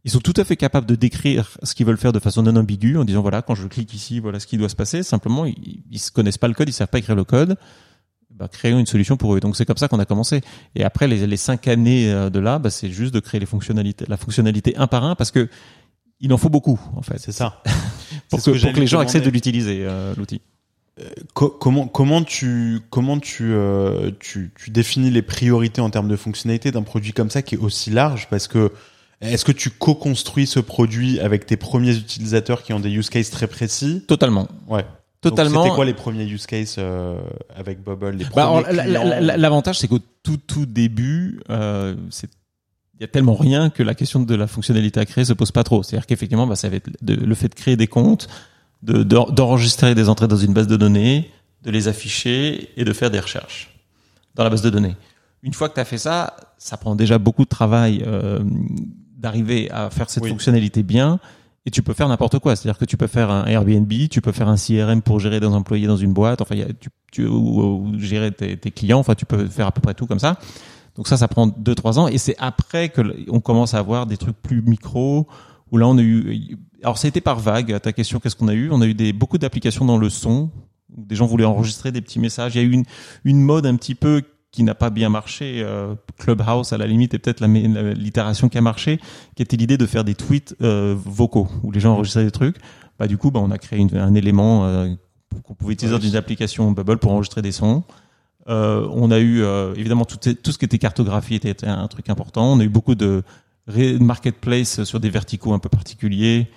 S2: Ils sont tout à fait capables de décrire ce qu'ils veulent faire de façon non ambiguë en disant voilà, quand je clique ici, voilà ce qui doit se passer. Simplement, ils, ils se connaissent pas le code, ils savent pas écrire le code. Bah, créons une solution pour eux. Donc c'est comme ça qu'on a commencé. Et après les, les cinq années euh, de là, bah, c'est juste de créer les fonctionnalités, la fonctionnalité un par un, parce que il en faut beaucoup en fait
S1: C'est ça.
S2: pour que,
S1: que
S2: pour que les gens
S1: te
S2: acceptent de l'utiliser euh, l'outil.
S1: Co- comment comment tu comment tu, euh, tu tu définis les priorités en termes de fonctionnalité d'un produit comme ça qui est aussi large? Parce que est-ce que tu co-construis ce produit avec tes premiers utilisateurs qui ont des use cases très précis?
S2: Totalement.
S1: Ouais.
S2: Totalement.
S1: C'était quoi les premiers use cases euh, avec Bubble les
S2: Bah, L'avantage, c'est qu'au tout tout début, euh, c'est il y a tellement rien que la question de la fonctionnalité à créer se pose pas trop. C'est-à-dire qu'effectivement, bah, ça va être de- le fait de créer des comptes, de- d'en- d'enregistrer des entrées dans une base de données, de les afficher et de faire des recherches dans la base de données. Une fois que tu as fait ça, ça prend déjà beaucoup de travail euh, d'arriver à faire cette
S1: Oui.
S2: fonctionnalité bien. Et tu peux faire n'importe quoi. C'est-à-dire que tu peux faire un Airbnb, tu peux faire un CRM pour gérer des employés dans une boîte, enfin, tu, tu, ou, gérer tes, clients. Enfin, tu peux faire à peu près tout comme ça. Donc ça, ça prend deux trois ans. Et c'est après que on commence à avoir des trucs plus micro. Où là, on a eu. Alors, ça a été par vague. Ta question, qu'est-ce qu'on a eu? On a eu des beaucoup d'applications dans le son. Des gens voulaient enregistrer des petits messages. Il y a eu une une mode un petit peu qui n'a pas bien marché. euh, Clubhouse, à la limite, est peut-être l'itération qui a marché, qui était l'idée de faire des tweets euh, vocaux où les gens enregistraient des trucs. Bah du coup, bah on a créé une- un élément euh, qu'on pouvait utiliser
S1: Ouais,
S2: dans une application Bubble pour enregistrer des sons. Euh, on a eu euh, évidemment tout, tout ce qui était cartographie était, était un truc important. On a eu beaucoup de marketplace sur des verticaux un peu particuliers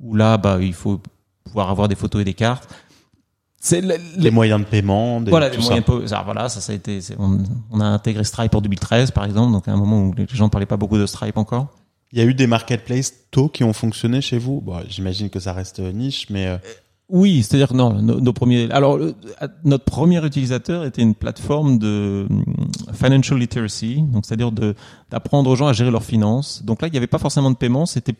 S2: où là, bah il faut pouvoir avoir des photos et des cartes.
S1: C'est les, moyens de paiement.
S2: Des, voilà, les moyens de ça, voilà, ça, ça a été. On, on, a intégré Stripe en 2013, par exemple, donc à un moment où les gens ne parlaient pas beaucoup de Stripe encore.
S1: Il y a eu des marketplaces tôt qui ont fonctionné chez vous? Bon, j'imagine que ça reste niche, mais. Euh,
S2: oui, c'est-à-dire que non, nos, premiers. Alors, notre premier utilisateur était une plateforme de hum, financial literacy, donc c'est-à-dire de d'apprendre aux gens à gérer leurs finances. Donc là, il n'y avait pas forcément de paiement. C'était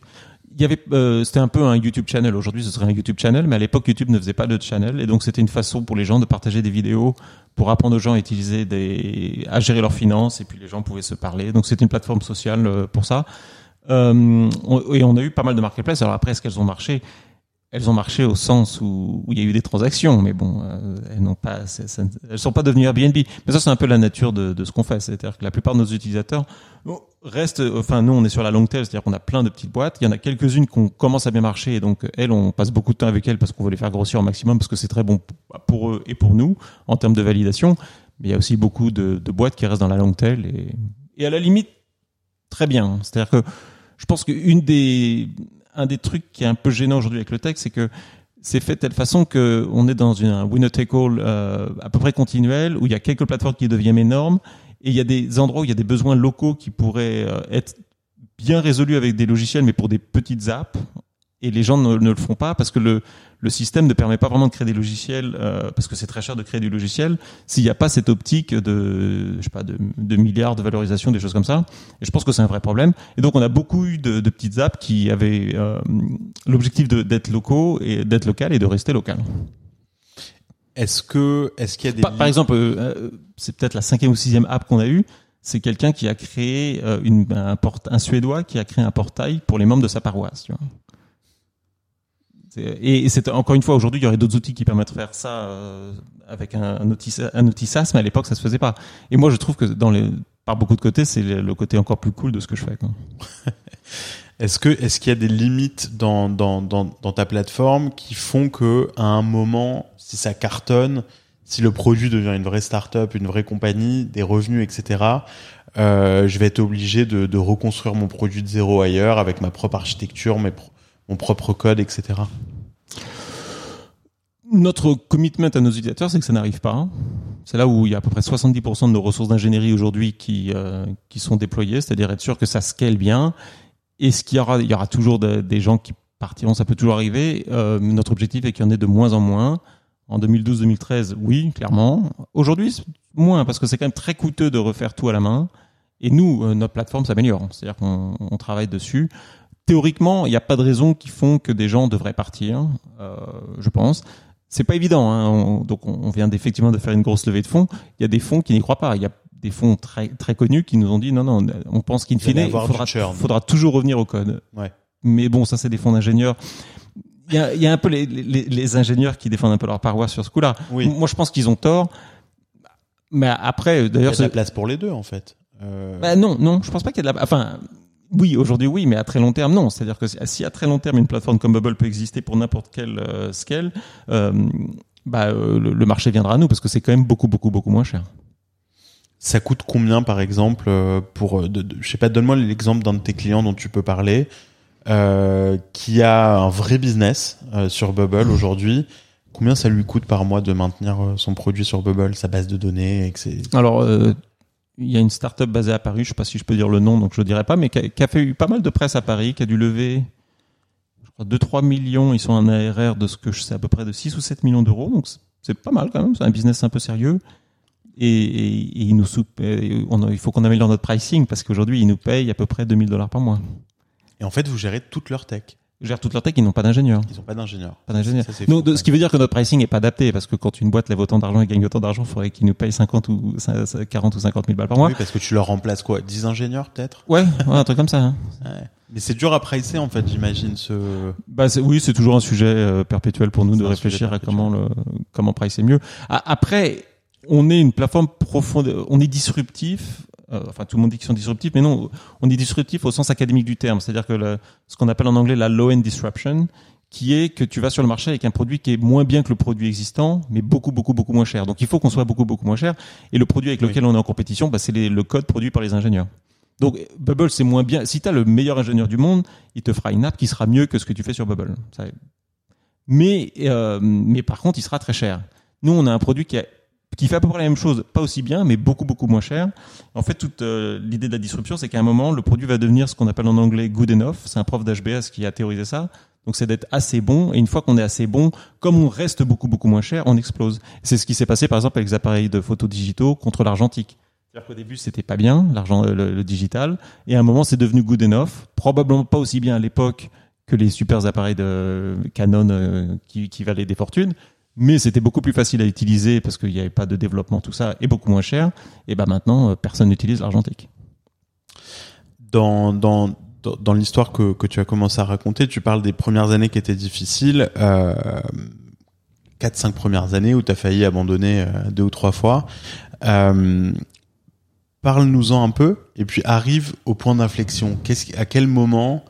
S2: il y avait euh, c'était un peu un YouTube channel. Aujourd'hui, ce serait un YouTube channel, mais à l'époque, YouTube ne faisait pas de channel, et donc c'était une façon pour les gens de partager des vidéos pour apprendre aux gens à utiliser des à gérer leurs finances, et puis les gens pouvaient se parler. Donc c'était une plateforme sociale euh, pour ça. Euh, et on a eu pas mal de marketplaces. Alors après, est-ce qu'elles ont marché? Elles ont marché au sens où, où, il y a eu des transactions, mais bon, euh, elles n'ont pas, elles sont pas devenues Airbnb. Mais ça, c'est un peu la nature de, de ce qu'on fait. C'est-à-dire que la plupart de nos utilisateurs restent, enfin, nous, on est sur la long tail, c'est-à-dire qu'on a plein de petites boîtes. Il y en a quelques-unes qui commencent à bien marcher, et donc elles, on passe beaucoup de temps avec elles parce qu'on veut les faire grossir au maximum, parce que c'est très bon pour eux et pour nous en termes de validation. Mais il y a aussi beaucoup de, de boîtes qui restent dans la long tail et, et à la limite très bien. C'est-à-dire que je pense qu'une des un des trucs qui est un peu gênant aujourd'hui avec le texte, c'est que c'est fait de telle façon que on est dans une, un winner take all euh, à peu près continuel où il y a quelques plateformes qui deviennent énormes et il y a des endroits où il y a des besoins locaux qui pourraient euh, être bien résolus avec des logiciels mais pour des petites apps et les gens ne, ne, le font pas parce que le, le système ne permet pas vraiment de créer des logiciels euh, parce que c'est très cher de créer du logiciel s'il n'y a pas cette optique de je sais pas de, de, milliards de valorisation des choses comme ça et je pense que c'est un vrai problème et donc on a beaucoup eu de, de petites apps qui avaient euh, l'objectif d'être locaux et d'être local et de rester local
S1: est-ce que est-ce qu'il y a des
S2: par, par exemple euh, c'est peut-être la cinquième ou sixième app qu'on a eu c'est quelqu'un qui a créé une, un, un Suédois qui a créé un portail pour les membres de sa paroisse. Tu vois. Et, c'est encore une fois aujourd'hui, il y aurait d'autres outils qui permettent de faire ça euh, avec un, outil, un outil SaaS, mais à l'époque ça se faisait pas. Et moi je trouve que par beaucoup de côtés, c'est le côté encore plus cool de ce que je fais.
S1: est-ce qu'il y a des limites dans, ta plateforme qui font que à un moment, si ça cartonne, si le produit devient une vraie start-up, une vraie compagnie, des revenus, etc. Euh, je vais être obligé de, reconstruire mon produit de zéro ailleurs avec ma propre architecture, mon propre code, etc.
S2: Notre commitment à nos utilisateurs, c'est que ça n'arrive pas. C'est là où il y a à peu près 70% de nos ressources d'ingénierie aujourd'hui qui, euh, qui sont déployées, c'est-à-dire être sûr que ça scale bien. Et ce qu'il y aura, il y aura toujours des gens qui partiront, ça peut toujours arriver. Euh, notre objectif est qu'il y en ait de moins en moins. En 2012-2013, oui, clairement. Aujourd'hui, moins, parce que c'est quand même très coûteux de refaire tout à la main. Et nous, euh, notre plateforme s'améliore. C'est-à-dire qu'on travaille dessus théoriquement, il n'y a pas de raison qui font que des gens devraient partir, euh, je pense. C'est pas évident. Hein. donc, on vient effectivement de faire une grosse levée de fonds. Il y a des fonds qui n'y croient pas. Il y a des fonds très très connus qui nous ont dit non non, on pense qu'in fine, il faudra, faudra, toujours revenir au code.
S1: Ouais.
S2: Mais bon, ça c'est des fonds d'ingénieurs. Il y a, il y a un peu les, les, les, ingénieurs qui défendent un peu leur paroisse sur ce coup-là.
S1: Oui.
S2: Moi, je pense qu'ils ont tort. Mais après, d'ailleurs,
S1: il y a de la place pour les deux en fait. Euh...
S2: Bah non, non, je pense pas qu'il y a de la. Enfin, oui, aujourd'hui oui, mais à très long terme non. C'est-à-dire que si à très long terme une plateforme comme Bubble peut exister pour n'importe quel euh, scale, euh, bah, euh, le, marché viendra à nous parce que c'est quand même beaucoup beaucoup beaucoup moins cher.
S1: Ça coûte combien par exemple pour, de, je sais pas, donne-moi l'exemple d'un de tes clients dont tu peux parler, qui a un vrai business sur Bubble aujourd'hui. Combien ça lui coûte par mois de maintenir son produit sur Bubble, sa base de données et que
S2: Alors il y a une start-up basée à Paris, je sais pas si je peux dire le nom, donc je le dirai pas, mais qui a, qui a fait pas mal de presse à Paris, qui a dû lever, je crois, 2-3 millions, ils sont en ARR de ce que je sais, à peu près de 6 ou 7 millions d'euros, donc c'est pas mal quand même, c'est un business un peu sérieux. Et, et, et il nous on il faut qu'on améliore notre pricing parce qu'aujourd'hui, ils nous payent à peu près 2000 dollars par mois.
S1: Et en fait, vous gérez toute leur tech
S2: gèrent toute leur tech, ils n'ont pas d'ingénieur.
S1: Ils n'ont pas d'ingénieur.
S2: Pas d'ingénieur. Donc, ce qui veut dire que notre pricing n'est pas adapté, parce que quand une boîte lève autant d'argent et gagne autant d'argent, il faudrait qu'ils nous payent 50 ou 40 ou 50 000 balles par mois.
S1: Oui, parce que tu leur remplaces quoi 10 ingénieurs peut-être?
S2: Ouais, ouais, un truc comme ça. Hein.
S1: Ouais. Mais c'est dur à pricer en fait, j'imagine ce.
S2: Bah oui, c'est toujours un sujet euh, perpétuel pour nous de réfléchir à comment le comment pricer mieux. Après, on est une plateforme profonde, on est disruptif enfin tout le monde dit qu'ils sont disruptifs, mais non, on est disruptif au sens académique du terme, c'est-à-dire que ce qu'on appelle en anglais la low end disruption, qui est que tu vas sur le marché avec un produit qui est moins bien que le produit existant, mais beaucoup, beaucoup, beaucoup moins cher. Donc il faut qu'on soit beaucoup, beaucoup moins cher. Et le produit avec lequel on est en compétition, bah, c'est le code produit par les ingénieurs. Donc Bubble, c'est moins bien. Si tu as le meilleur ingénieur du monde, il te fera une app qui sera mieux que ce que tu fais sur Bubble. Mais, euh, mais par contre, il sera très cher. Nous, on a un produit qui, a, qui fait à peu près la même chose, pas aussi bien, mais beaucoup, beaucoup moins cher. En fait, toute euh, l'idée de la disruption, c'est qu'à un moment, le produit va devenir ce qu'on appelle en anglais good enough. C'est un prof d'HBS qui a théorisé ça. Donc, c'est d'être assez bon. Et une fois qu'on est assez bon, comme on reste beaucoup, beaucoup moins cher, on explose. C'est ce qui s'est passé, par exemple, avec les appareils de photos digitaux contre l'argentique. C'est-à-dire qu'au début, c'était pas bien, l'argent, le, digital. Et à un moment, c'est devenu good enough. Probablement pas aussi bien à l'époque que les super appareils de Canon euh, qui valaient des fortunes mais c'était beaucoup plus facile à utiliser parce qu'il n'y avait pas de développement, tout ça, et beaucoup moins cher. Et ben maintenant, euh, personne n'utilise l'argentique.
S1: Dans, dans, dans l'histoire que, que, tu as commencé à raconter, tu parles des premières années qui étaient difficiles, euh, 4-5 premières années où tu as failli abandonner euh, deux ou trois fois. Euh, Parle-nous-en un peu, et puis arrive au point d'inflexion. Qu'est-ce, à quel moment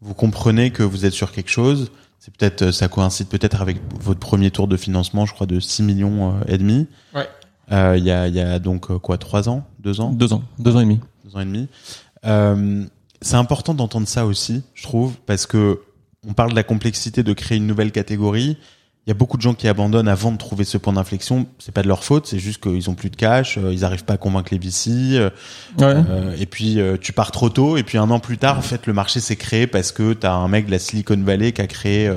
S1: vous comprenez que vous êtes sur quelque chose c'est peut-être, euh, ça coïncide peut-être avec votre premier tour de financement, je crois, de 6 millions euh, et demi.
S2: Ouais.
S1: Euh, il y, a, y a donc quoi, trois ans, deux ans,
S2: deux ans, deux ans et demi,
S1: deux ans et demi. Euh, c'est important d'entendre ça aussi, je trouve, parce que on parle de la complexité de créer une nouvelle catégorie. Il y a beaucoup de gens qui abandonnent avant de trouver ce point d'inflexion. C'est pas de leur faute, c'est juste qu'ils ont plus de cash, euh, ils arrivent pas à convaincre les VC. Euh, euh, et puis tu pars trop tôt. Et puis un an plus tard, en fait, le marché s'est créé parce que tu as un mec de la Silicon Valley qui a créé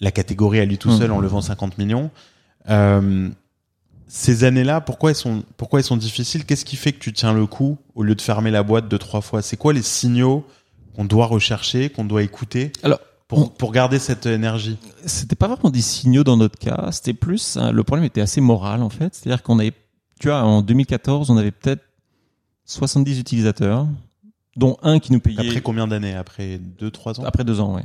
S1: la catégorie à lui tout seul en levant 50 millions. ces années-là, pourquoi elles sont pourquoi elles sont difficiles? Qu'est-ce qui fait que tu tiens le coup au lieu de fermer la boîte deux trois fois? C'est quoi les signaux qu'on doit rechercher, qu'on doit écouter?
S2: Alors
S1: pour, pour garder cette énergie
S2: C'était pas vraiment des signaux dans notre cas, c'était plus hein, le problème était assez moral en fait, c'est-à-dire qu'on avait tu vois en 2014, on avait peut-être 70 utilisateurs dont un qui nous payait
S1: Après combien d'années? Après 2 3 ans?
S2: Après 2 ans, ouais.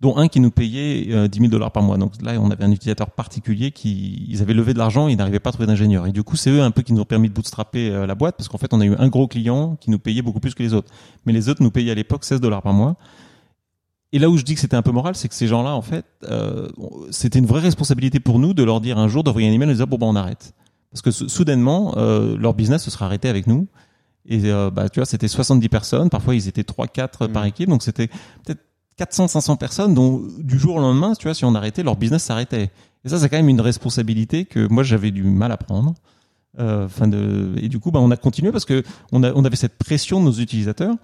S2: Dont un qui nous payait euh, 10 000 dollars par mois. Donc là, on avait un utilisateur particulier qui, ils avaient levé de l'argent, ils n'arrivaient pas à trouver d'ingénieur. Et du coup, c'est eux un peu qui nous ont permis de bootstrapper euh, la boîte, parce qu'en fait, on a eu un gros client qui nous payait beaucoup plus que les autres. Mais les autres nous payaient à l'époque 16 dollars par mois. Et là où je dis que c'était un peu moral, c'est que ces gens-là, en fait, euh, c'était une vraie responsabilité pour nous de leur dire un jour, d'envoyer un email et de dire bon ben on arrête, parce que soudainement euh, leur business se sera arrêté avec nous. Et euh, bah tu vois, c'était 70 personnes, parfois ils étaient 3 4 par équipe, donc c'était peut-être 400 500 personnes dont du jour au lendemain, tu vois, si on arrêtait, leur business s'arrêtait. Et ça c'est quand même une responsabilité que moi j'avais du mal à prendre. Enfin de et du coup bah on a continué parce que on a on avait cette pression de nos utilisateurs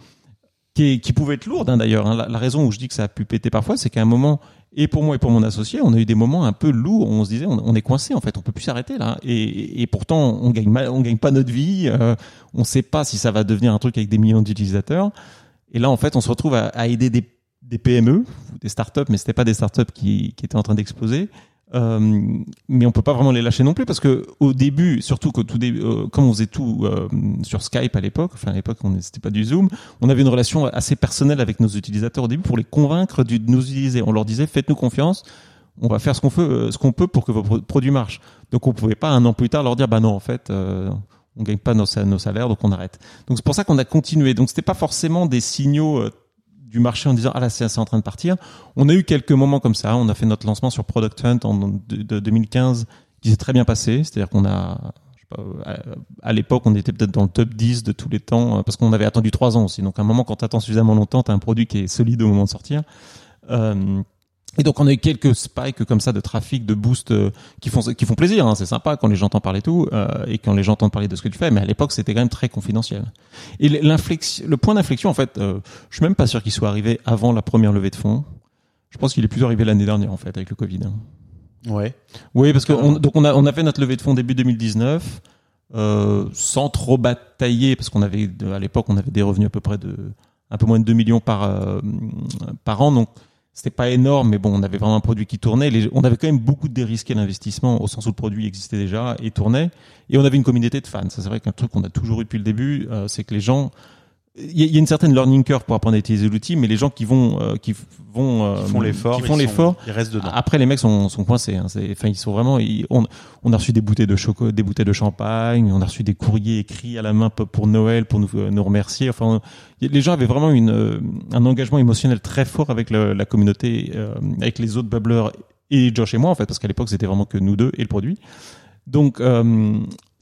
S2: qui, qui pouvait être lourde hein, d'ailleurs. Hein. La, raison où je dis que ça a pu péter parfois, c'est qu'à un moment, et pour moi et pour mon associé, on a eu des moments un peu lourds où on se disait on, est coincé en fait, on peut plus s'arrêter là. Et, pourtant, on gagne on gagne pas notre vie, euh, on sait pas si ça va devenir un truc avec des millions d'utilisateurs. Et là, en fait, on se retrouve à, à aider des, des PME, des startups, mais c'était pas des startups qui, qui étaient en train d'exploser. Euh, mais on peut pas vraiment les lâcher non plus parce que au début, surtout qu'au tout début, euh, comme on faisait tout euh, sur Skype à l'époque, enfin à l'époque on c'était pas du Zoom, on avait une relation assez personnelle avec nos utilisateurs au début pour les convaincre de nous utiliser. On leur disait faites-nous confiance, on va faire ce qu'on peut, euh, ce qu'on peut pour que vos produits marchent. Donc on pouvait pas un an plus tard leur dire bah non en fait on gagne pas nos salaires donc on arrête. Donc c'est pour ça qu'on a continué. Donc c'était pas forcément des signaux du marché en disant ah là c'est en train de partir. On a eu quelques moments comme ça. On a fait notre lancement sur Product Hunt en de, 2015 qui s'est très bien passé. C'est-à-dire qu'on a à, l'époque, on était peut-être dans le top 10 de tous les temps parce qu'on avait attendu trois ans aussi. Donc, à un moment, quand tu attends suffisamment longtemps, tu as un produit qui est solide au moment de sortir. Euh, et donc on a eu quelques spikes comme ça de trafic, de boost euh, qui font qui font plaisir. Hein, c'est sympa quand les gens entendent parler tout euh, et quand les gens entendent parler de ce que tu fais. Mais à l'époque c'était quand même très confidentiel. Et l'inflexion, le point d'inflexion en fait, euh, je suis même pas sûr qu'il soit arrivé avant la première levée de fonds. Je pense qu'il est plutôt arrivé l'année dernière en fait avec le Covid. Hein.
S1: Ouais.
S2: Oui parce que on, donc on a on a fait notre levée de fonds début 2019 euh, sans trop batailler parce qu'on avait à l'époque on avait des revenus à peu près de un peu moins de 2 millions par par an donc c'était pas énorme, mais bon, on avait vraiment un produit qui tournait. Les, on avait quand même beaucoup dérisqué l'investissement au sens où le produit existait déjà et tournait. Et on avait une communauté de fans. Ça, c'est vrai qu'un truc qu'on a toujours eu depuis le début, euh, c'est que les gens il y, a une certaine learning curve pour apprendre à utiliser l'outil, mais les gens qui vont euh, qui vont
S1: euh, font l'effort,
S2: qui font l'effort,
S1: ils restent dedans.
S2: Après, les mecs sont, sont coincés. Hein, enfin, ils sont vraiment. on, on, a reçu des bouteilles de chocolat, des bouteilles de champagne, on a reçu des courriers écrits à la main pour Noël pour nous, nous remercier. Enfin, les gens avaient vraiment une euh, un engagement émotionnel très fort avec le, la communauté, avec les autres bubblers et Josh et moi en fait, parce qu'à l'époque c'était vraiment que nous deux et le produit. Donc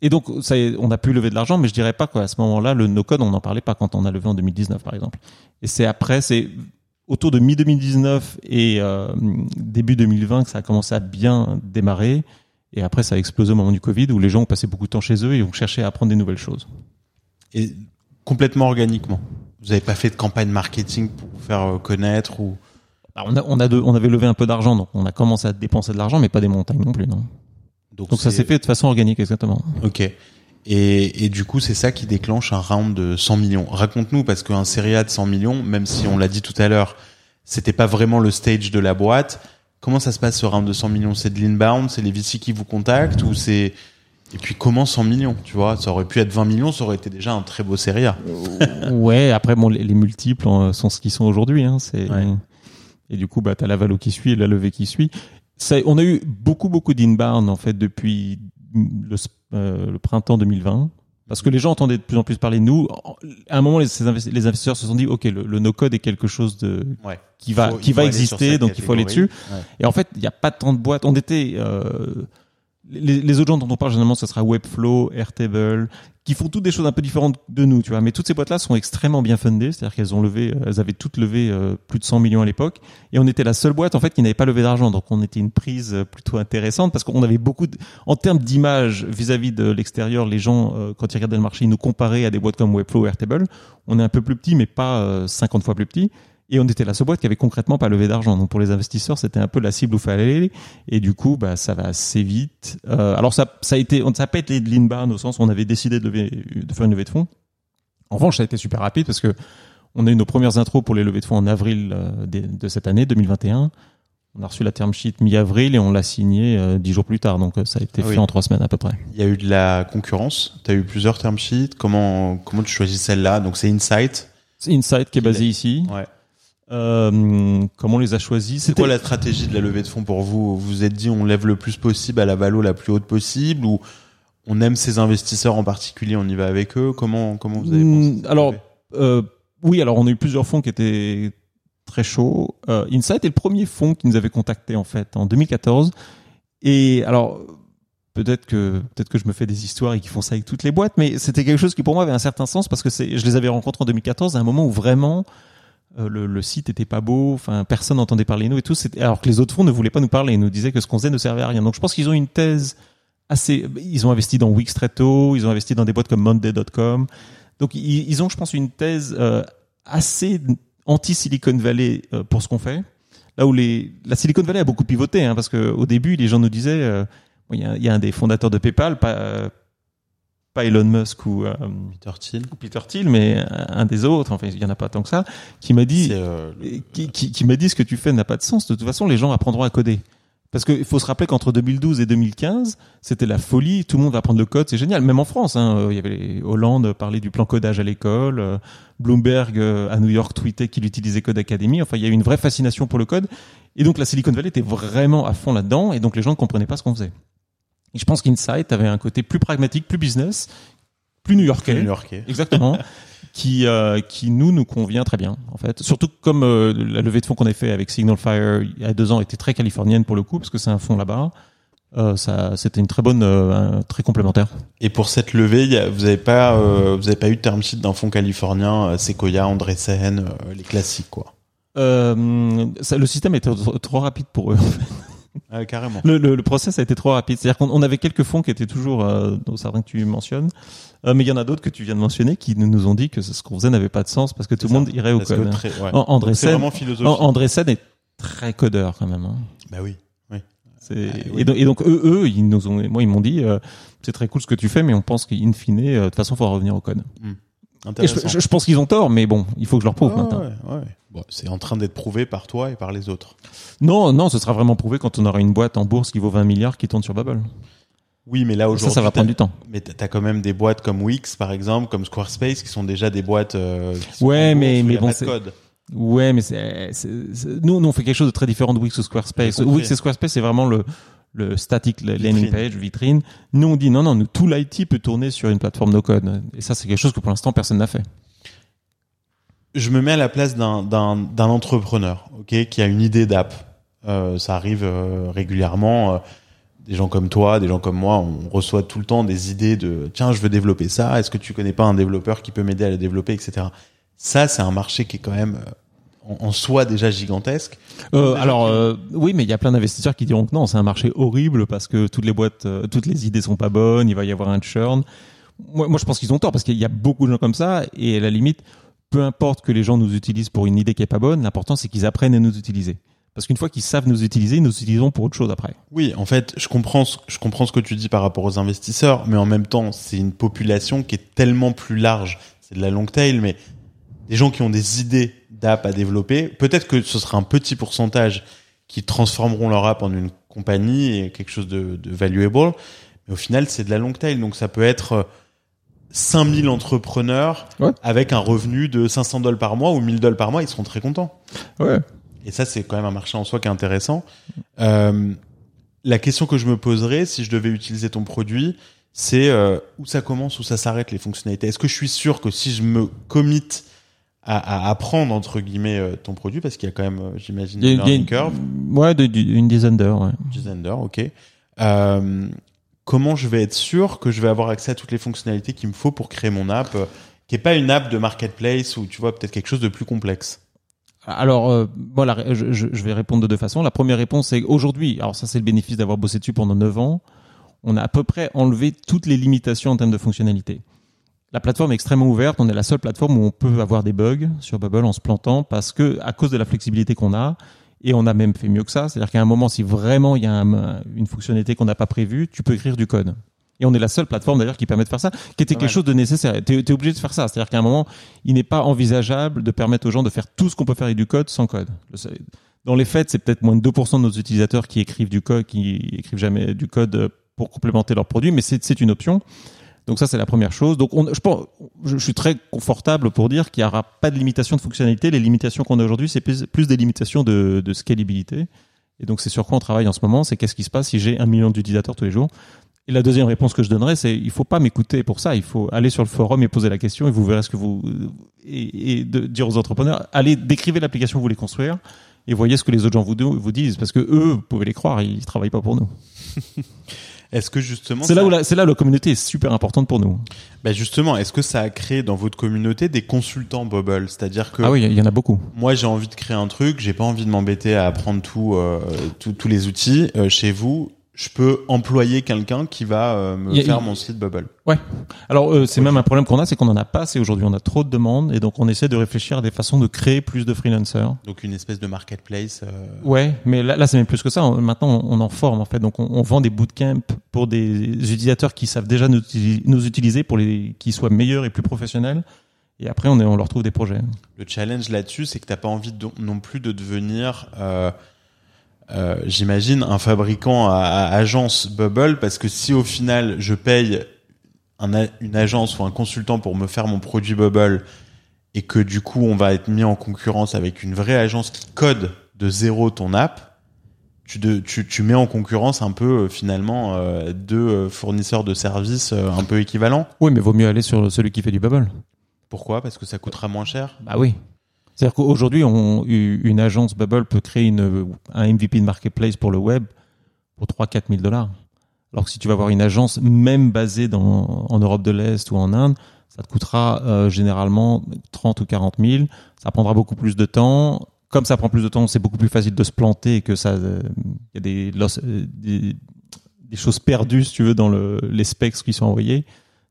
S2: et donc, ça, on a pu lever de l'argent, mais je dirais pas qu'à ce moment-là, le no-code, on n'en parlait pas quand on a levé en 2019, par exemple. Et c'est après, c'est autour de mi-2019 et euh, début 2020 que ça a commencé à bien démarrer. Et après, ça a explosé au moment du Covid où les gens ont passé beaucoup de temps chez eux et ont cherché à apprendre des nouvelles choses.
S1: Et complètement organiquement. Vous n'avez pas fait de campagne marketing pour vous faire euh, connaître ou?
S2: Bah, on, a, on, a on avait levé un peu d'argent, donc on a commencé à dépenser de l'argent, mais pas des montagnes non plus, non. Donc, donc ça s'est fait de façon organique, exactement.
S1: Ok. Et, et, du coup, c'est ça qui déclenche un round de 100 millions. Raconte-nous, parce qu'un série A de 100 millions, même si on l'a dit tout à l'heure, c'était pas vraiment le stage de la boîte. Comment ça se passe ce round de 100 millions? C'est de l'inbound, c'est les VC qui vous contactent? Ou c'est et puis comment 100 millions, tu vois? Ça aurait pu être 20 millions, ça aurait été déjà un très beau série A.
S2: ouais, après bon, les, multiples euh, sont ce qu'ils sont aujourd'hui. Hein, c'est et du coup, bah t'as la valo qui suit et la levée qui suit. Ça, on a eu beaucoup beaucoup d'inbound en fait depuis le, euh, le printemps 2020. Parce que les gens entendaient de plus en plus parler de nous. À un moment, les, les investisseurs se sont dit, OK, le, le no-code est quelque chose de, qui va, qui va exister, donc il faut aller dessus. Et en fait, il n'y a pas tant de boîtes. On était, euh, les, autres gens dont on parle généralement, ce sera Webflow, Airtable, qui font toutes des choses un peu différentes de nous, tu vois. Mais toutes ces boîtes-là sont extrêmement bien fundées, c'est-à-dire qu'elles ont levé, euh, elles avaient toutes levé euh, plus de 100 millions à l'époque, et on était la seule boîte en fait qui n'avait pas levé d'argent, donc on était une prise euh, plutôt intéressante parce qu'on avait beaucoup, de... en termes d'image vis-à-vis de l'extérieur, les gens quand ils regardaient le marché, ils nous comparaient à des boîtes comme Webflow, Airtable. On est un peu plus petit, mais pas 50 fois plus petit. Et on était la seule boîte qui avait concrètement pas levé d'argent. Donc pour les investisseurs, c'était un peu la cible où fallait aller. Et du coup, bah, ça va assez vite. Euh, alors ça, ça a été, ça n'a pas été de l'inbound au sens où on avait décidé de, lever, de faire une levée de fonds. En revanche, ça a été super rapide parce que on a eu nos premières intros pour les levées de fonds en avril euh, de, cette année, 2021. On a reçu la term sheet mi-avril et on l'a signé euh, dix jours plus tard. Donc ça a été ah fait en trois semaines à peu près.
S1: Il y a eu de la concurrence. Tu as eu plusieurs term sheets. Comment, comment tu choisis celle-là? Donc c'est Insight.
S2: C'est Insight qui est basé ici. Ouais. Euh, comment on les a choisis
S1: C'est quoi la stratégie de la levée de fonds pour vous? Vous vous êtes dit on lève le plus possible à la valo la plus haute possible ou on aime ces investisseurs en particulier, on y va avec eux? Comment comment vous avez pensé
S2: hmm, Alors euh, oui, alors on a eu plusieurs fonds qui étaient très chauds. Euh, Insight est le premier fonds qui nous avait contacté en fait en 2014. Et alors peut-être que peut-être que je me fais des histoires et qu'ils font ça avec toutes les boîtes, mais c'était quelque chose qui pour moi avait un certain sens parce que c'est je les avais rencontrés en 2014 à un moment où vraiment euh, le, le, site était pas beau, enfin personne n'entendait parler de nous et tout. Alors que les autres fonds ne voulaient pas nous parler, ils nous disaient que ce qu'on faisait ne servait à rien. Donc je pense qu'ils ont une thèse assez. Ils ont investi dans Wix très tôt, ils ont investi dans des boîtes comme Monday.com. Donc ils, ont, je pense, une thèse euh, assez anti Silicon Valley euh, pour ce qu'on fait. Là où les, la Silicon Valley a beaucoup pivoté, hein, parce que au début les gens nous disaient, il y, a, y, a, un des fondateurs de PayPal, pas, pas Elon Musk ou euh,
S1: Peter Thiel,
S2: Peter Thiel, mais un des autres, enfin il y en a pas tant que ça, qui m'a dit, euh, qui, qui, qui m'a dit ce que tu fais n'a pas de sens. De toute façon, les gens apprendront à coder. Parce qu'il faut se rappeler qu'entre 2012 et 2015, c'était la folie. Tout le monde va apprendre le code, c'est génial. Même en France, hein, euh, il y avait les Hollande parlait du plan codage à l'école, Bloomberg à New York tweetait qu'il utilisait Code Academy. Enfin, il y a eu une vraie fascination pour le code. Et donc la Silicon Valley était vraiment à fond là-dedans. Et donc les gens ne comprenaient pas ce qu'on faisait. Et je pense qu'Insight avait un côté plus pragmatique, plus business, plus new-yorkais.
S1: New yorkais
S2: Exactement. qui, euh, qui nous, nous convient très bien, en fait. Surtout comme euh, la levée de fonds qu'on a fait avec Signal Fire il y a deux ans était très californienne pour le coup, parce que c'est un fonds là-bas. Euh, ça, c'était une très bonne, euh, très complémentaire.
S1: Et pour cette levée, vous n'avez pas, euh, vous avez pas eu de term sheet d'un fonds californien, Sequoia, Andreessen, les classiques, quoi.
S2: Ça, le système était trop rapide pour eux. En fait.
S1: Ah, carrément.
S2: Le, le, le, process a été trop rapide. C'est-à-dire qu'on avait quelques fonds qui étaient toujours euh, dans certains que tu mentionnes, euh, mais il y en a d'autres que tu viens de mentionner qui nous ont dit que ce qu'on faisait n'avait pas de sens parce que tout le monde irait au code. Très, ouais. André Sen, André Sen est très codeur quand même. Hein.
S1: Bah oui. oui.
S2: C'est ah, oui. Et, donc, et, donc, eux, eux, ils nous ont, moi, ils m'ont dit, euh, c'est très cool ce que tu fais, mais on pense qu'in fine, euh, de toute façon, il faudra revenir au code. Hmm. Et je, je, je, pense qu'ils ont tort, mais bon, il faut que je leur prouve
S1: ah,
S2: maintenant.
S1: Ouais, ouais. Bon, c'est en train d'être prouvé par toi et par les autres.
S2: Non, non, ce sera vraiment prouvé quand on aura une boîte en bourse qui vaut 20 milliards qui tourne sur Bubble.
S1: Oui, mais là aujourd'hui,
S2: ça, ça va prendre du temps.
S1: Mais t'as quand même des boîtes comme Wix, par exemple, comme Squarespace, qui sont déjà des boîtes. Euh,
S2: ouais, mais mais bon, c'est. Ouais, mais c'est, nous, nous, on fait quelque chose de très différent de Wix ou Squarespace. Wix et Squarespace, c'est vraiment le, le static landing page, vitrine. Nous, on dit non, non, nous, tout l'IT peut tourner sur une plateforme no code. Et ça, c'est quelque chose que pour l'instant, personne n'a fait
S1: je me mets à la place d'un entrepreneur, ok, qui a une idée d'app. Euh, ça arrive euh, régulièrement. Euh, des gens comme toi, des gens comme moi, on reçoit tout le temps des idées de tiens, je veux développer ça. Est-ce que tu connais pas un développeur qui peut m'aider à le développer, etc. Ça, c'est un marché qui est quand même en, soi déjà gigantesque.
S2: Euh, alors euh, oui, mais il y a plein d'investisseurs qui diront que non, c'est un marché horrible parce que toutes les boîtes, euh, toutes les idées sont pas bonnes, il va y avoir un churn. Moi, moi je pense qu'ils ont tort parce qu'il y a beaucoup de gens comme ça et à la limite, peu importe que les gens nous utilisent pour une idée qui est pas bonne, l'important c'est qu'ils apprennent à nous utiliser. Parce qu'une fois qu'ils savent nous utiliser, ils nous utiliseront pour autre chose après.
S1: Oui, en fait, je comprends, ce, je comprends ce que tu dis par rapport aux investisseurs, mais en même temps, c'est une population qui est tellement plus large. C'est de la long tail, mais des gens qui ont des idées d'app à développer, peut-être que ce sera un petit pourcentage qui transformeront leur app en une compagnie et quelque chose de, de valuable, mais au final, c'est de la long tail. Donc ça peut être 5000 entrepreneurs avec un revenu de 500 dollars par mois ou 1000 dollars par mois, ils seront très contents.
S2: Ouais.
S1: Et ça, c'est quand même un marché en soi qui est intéressant. Euh, la question que je me poserais si je devais utiliser ton produit, c'est euh, où ça commence, où ça s'arrête les fonctionnalités. Est-ce que je suis sûr que si je me commit à, à apprendre entre guillemets euh, ton produit, parce qu'il y a quand même, euh, j'imagine, une learning curve.
S2: Ouais, de, une dizaine d'heures. Ouais.
S1: Une dizaine d'heures, ok. Euh, comment je vais être sûr que je vais avoir accès à toutes les fonctionnalités qu'il me faut pour créer mon app, euh, qui est pas une app de marketplace ou tu vois peut-être quelque chose de plus complexe?
S2: Alors, euh, voilà, je, je, vais répondre de deux façons. La première réponse, c'est aujourd'hui, alors ça c'est le bénéfice d'avoir bossé dessus pendant 9 ans, on a à peu près enlevé toutes les limitations en termes de fonctionnalité. La plateforme est extrêmement ouverte, on est la seule plateforme où on peut avoir des bugs sur Bubble en se plantant parce que, à cause de la flexibilité qu'on a, et on a même fait mieux que ça, c'est-à-dire qu'à un moment, si vraiment il y a une fonctionnalité qu'on n'a pas prévue, tu peux écrire du code. Et on est la seule plateforme d'ailleurs qui permet de faire ça, qui était quelque chose de nécessaire. Tu es, obligé de faire ça. C'est-à-dire qu'à un moment, il n'est pas envisageable de permettre aux gens de faire tout ce qu'on peut faire avec du code sans code. Dans les faits, c'est peut-être moins de 2% de nos utilisateurs qui écrivent du code, qui écrivent jamais du code pour complémenter leurs produits, mais c'est une option. Donc ça, c'est la première chose. Donc on, je, pense, je, suis très confortable pour dire qu'il n'y aura pas de limitation de fonctionnalité. Les limitations qu'on a aujourd'hui, c'est plus, des limitations de, scalabilité. Et donc c'est sur quoi on travaille en ce moment, c'est qu'est-ce qui se passe si j'ai un million d'utilisateurs tous les jours. Et la deuxième réponse que je donnerais, c'est il faut pas m'écouter pour ça. Il faut aller sur le forum et poser la question et vous verrez ce que vous et, dire aux entrepreneurs allez décrivez l'application que vous voulez construire et voyez ce que les autres gens vous, vous disent parce que eux, vous pouvez les croire, ils travaillent pas pour nous.
S1: Est-ce que justement
S2: c'est là où la, c'est là la communauté est super importante pour nous.
S1: Bah justement, est-ce que ça a créé dans votre communauté des consultants Bubble, c'est-à-dire que
S2: ah oui, il y en a beaucoup.
S1: Moi, j'ai envie de créer un truc, j'ai pas envie de m'embêter à apprendre tout, euh, tous les outils euh, chez vous je peux employer quelqu'un qui va euh, me faire mon site Bubble.
S2: Ouais. Alors euh, c'est même un problème qu'on a, c'est qu'on en a pas assez aujourd'hui. On a trop de demandes et donc on essaie de réfléchir à des façons de créer plus de freelancers.
S1: Donc une espèce de marketplace. Euh...
S2: Ouais, mais là, là c'est même plus que ça. maintenant on, en forme en fait. Donc on, on, vend des bootcamps pour des utilisateurs qui savent déjà nous, nous utiliser pour les qui soient meilleurs et plus professionnels. Et après on, est, on leur trouve des projets.
S1: Le challenge là-dessus, c'est que t'as pas envie de, non plus de devenir euh, j'imagine, un fabricant à, agence Bubble, parce que si au final je paye un, une agence ou un consultant pour me faire mon produit Bubble, et que du coup on va être mis en concurrence avec une vraie agence qui code de zéro ton app, tu, de, tu, tu mets en concurrence un peu euh, finalement euh, deux fournisseurs de services un peu équivalents.
S2: Oui, mais vaut mieux aller sur celui qui fait du Bubble.
S1: Pourquoi? Parce que ça coûtera moins cher?
S2: Bah oui. C'est-à-dire qu'aujourd'hui, une agence Bubble peut créer un MVP de marketplace pour le web pour 3-4 000 dollars. Alors que si tu vas avoir une agence même basée en Europe de l'Est ou en Inde, ça te coûtera euh, généralement 30 ou 40 000. Ça prendra beaucoup plus de temps. Comme ça prend plus de temps, c'est beaucoup plus facile de se planter que ça, il euh, y a des, euh, des, des, choses perdues, si tu veux, dans le, les specs qui sont envoyés.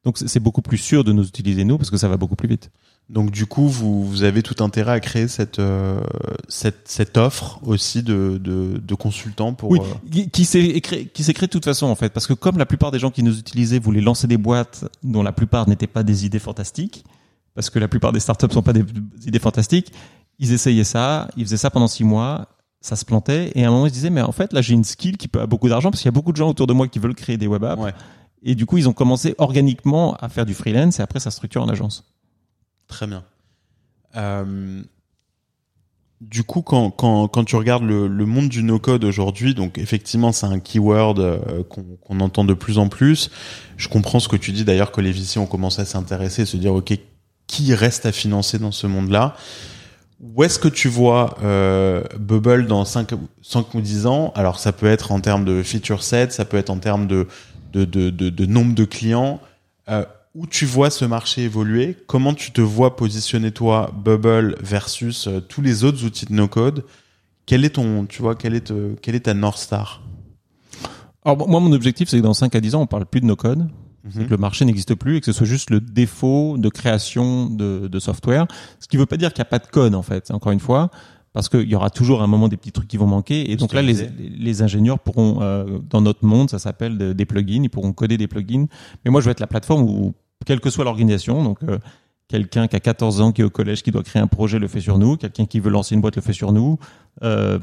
S2: Donc c'est beaucoup plus sûr de nous utiliser nous parce que ça va beaucoup plus vite.
S1: Donc du coup, vous, vous avez tout intérêt à créer cette euh, cette, cette offre aussi de, de, de consultants pour
S2: oui, euh, qui s'est créé qui s'est créé de toute façon en fait parce que comme la plupart des gens qui nous utilisaient voulaient lancer des boîtes dont la plupart n'étaient pas des idées fantastiques parce que la plupart des startups sont pas des idées fantastiques, ils essayaient ça, ils faisaient ça pendant six mois, ça se plantait et à un moment ils se disaient mais en fait là j'ai une skill qui peut avoir beaucoup d'argent parce qu'il y a beaucoup de gens autour de moi qui veulent créer des web apps. Et du coup, ils ont commencé organiquement à faire du freelance et après, ça structure en agence.
S1: Très bien. Euh, du coup, quand, quand, quand tu regardes le, le monde du no-code aujourd'hui, donc effectivement, c'est un keyword euh, qu'on entend de plus en plus. Je comprends ce que tu dis d'ailleurs que les VC ont commencé à s'intéresser, se dire, OK, qui reste à financer dans ce monde-là? Où est-ce que tu vois euh, Bubble dans 5, 5 ou 10 ans? Alors, ça peut être en termes de feature set, ça peut être en termes de, de, de, de, de nombre de clients. Euh, où tu vois ce marché évoluer? Comment tu te vois positionner toi, Bubble versus euh, tous les autres outils de no-code? Quel est ton, tu vois, quel est, euh, quel est ta North Star?
S2: Alors moi, mon objectif, c'est que dans 5 à 10 ans, on parle plus de no-code.
S1: Mhm.
S2: que le marché n'existe plus et que ce soit juste le défaut de création de, de software. Ce qui ne veut pas dire qu'il n'y a pas de code, en fait, encore une fois, parce qu'il y aura toujours un moment des petits trucs qui vont manquer. Et donc là, les, les ingénieurs pourront, euh, dans notre monde, ça s'appelle de- des plugins, ils pourront coder des plugins. Mais moi, je vais être la plateforme où, quelle que soit l'organisation, donc euh, quelqu'un qui a 14 ans, qui est au collège, qui doit créer un projet, le fait sur nous. Quelqu'un qui veut lancer une boîte, le fait sur nous. Euh,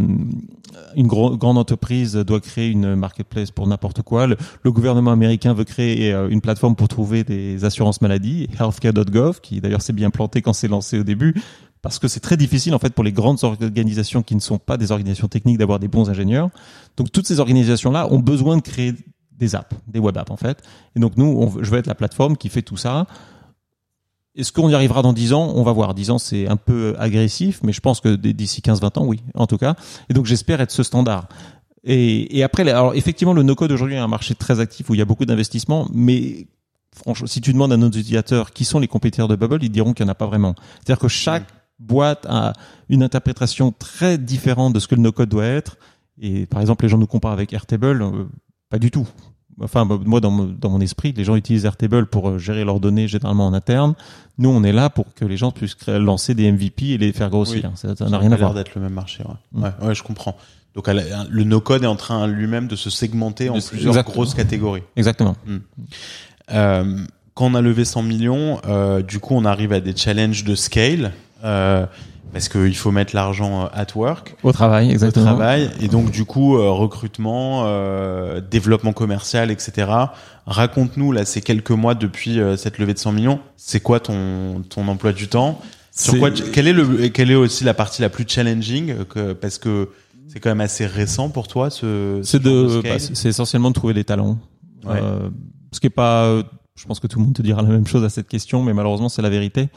S2: une gro- grande entreprise doit créer une marketplace pour n'importe quoi. Le, le gouvernement américain veut créer euh, une plateforme pour trouver des assurances maladie, healthcare.gov, qui d'ailleurs s'est bien planté quand c'est lancé au début, parce que c'est très difficile en fait pour les grandes organisations qui ne sont pas des organisations techniques d'avoir des bons ingénieurs. Donc toutes ces organisations-là ont besoin de créer des apps, des web apps en fait. Et donc nous, je vais être la plateforme qui fait tout ça. Est-ce qu'on y arrivera dans 10 ans? On va voir. 10 ans, c'est un peu agressif, mais je pense que d'ici 15-20 ans, oui, en tout cas. Et donc, j'espère être ce standard. Et, et après, alors effectivement, le no-code aujourd'hui est un marché très actif où il y a beaucoup d'investissements, mais franchement, si tu demandes à nos utilisateurs qui sont les compétiteurs de Bubble, ils diront qu'il n'y en a pas vraiment. C'est-à-dire que chaque boîte a une interprétation très différente de ce que le no-code doit être. Et par exemple, les gens nous comparent avec Airtable, euh, pas du tout. Enfin, moi, dans mon, dans mon esprit, les gens utilisent Airtable pour euh, gérer leurs données généralement en interne. Nous, on est là pour que les gens puissent créer, lancer des MVP et les faire grossir.
S1: Oui.
S2: Ça n'a rien à
S1: a l'air
S2: voir.
S1: d'être le même marché. Ouais,
S2: Mm.
S1: ouais, ouais, je comprends. Donc le no-code est en train lui-même de se segmenter en plusieurs
S2: exactement.
S1: grosses catégories.
S2: Exactement.
S1: Euh, quand on a levé 100 millions, euh, du coup, on arrive à des challenges de scale. Euh, parce qu'il faut mettre l'argent euh, at work,
S2: Au travail,
S1: au
S2: exactement.
S1: travail, et donc du coup euh, recrutement, euh, développement commercial, etc. Raconte-nous là ces quelques mois depuis euh, cette levée de 100 millions, c'est quoi ton ton emploi du temps? Sur quoi tu- quelle est le quelle est aussi la partie la plus challenging que, parce que c'est quand même assez récent pour toi ce, ce
S2: C'est
S1: scale?
S2: bah, essentiellement de trouver des talents.
S1: Ouais.
S2: Euh, ce qui est pas, je pense que tout le monde te dira la même chose à cette question, mais malheureusement c'est la vérité.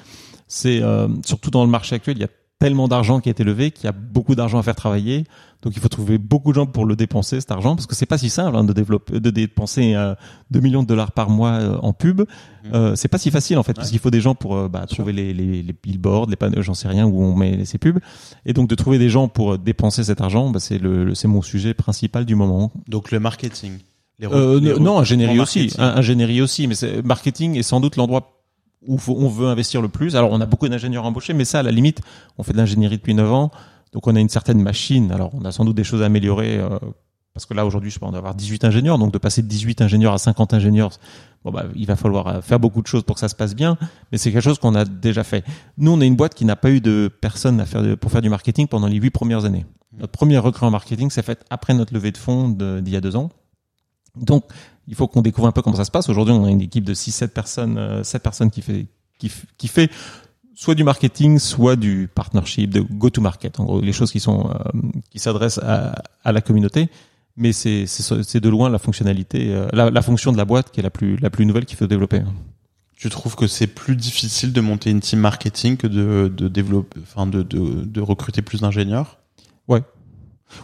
S2: C'est euh, surtout dans le marché actuel, il y a tellement d'argent qui a été levé qu'il y a beaucoup d'argent à faire travailler. Donc il faut trouver beaucoup de gens pour le dépenser cet argent parce que c'est pas si simple hein, de développer, de dépenser euh, 2 millions de dollars par mois euh, en pub. Euh, c'est pas si facile en fait parce qu'il faut des gens pour euh, bah, trouver les, les, les billboards, les panneaux, j'en sais rien où on met ces pubs. Et donc de trouver des gens pour euh, dépenser cet argent, bah, c'est le, le- c'est mon sujet principal du moment.
S1: Donc le marketing. Les
S2: Euh,
S1: les
S2: non, ingénierie aussi, ingénierie aussi, mais c'est- marketing est sans doute l'endroit où faut- on veut investir le plus. Alors, on a beaucoup d'ingénieurs embauchés, mais ça, à la limite, on fait de l'ingénierie depuis 9 ans, donc on a une certaine machine. Alors, on a sans doute des choses à améliorer, euh, parce que là, aujourd'hui, je pense, avoir 18 ingénieurs, donc de passer de 18 ingénieurs à 50 ingénieurs, bon, bah, il va falloir euh, faire beaucoup de choses pour que ça se passe bien, mais c'est quelque chose qu'on a déjà fait. Nous, on est une boîte qui n'a pas eu de personne à faire pour faire du marketing pendant les 8 premières années. Notre premier recrut en marketing s'est fait après notre levée de fonds d'il y a deux ans. Donc, il faut qu'on découvre un peu comment ça se passe. Aujourd'hui, on a une équipe de 6-7 personnes, euh, 7 personnes qui fait, qui, qui fait soit du marketing, soit du partnership, de go-to-market. En gros, les choses qui sont, euh, qui s'adressent à, à la communauté. Mais c'est, c'est, c'est de loin la fonctionnalité, euh, la, la fonction de la boîte qui est la plus, la plus nouvelle qu'il faut développer.
S1: Tu trouves que c'est plus difficile de monter une team marketing que de, de développer, enfin de, de, de recruter plus d'ingénieurs?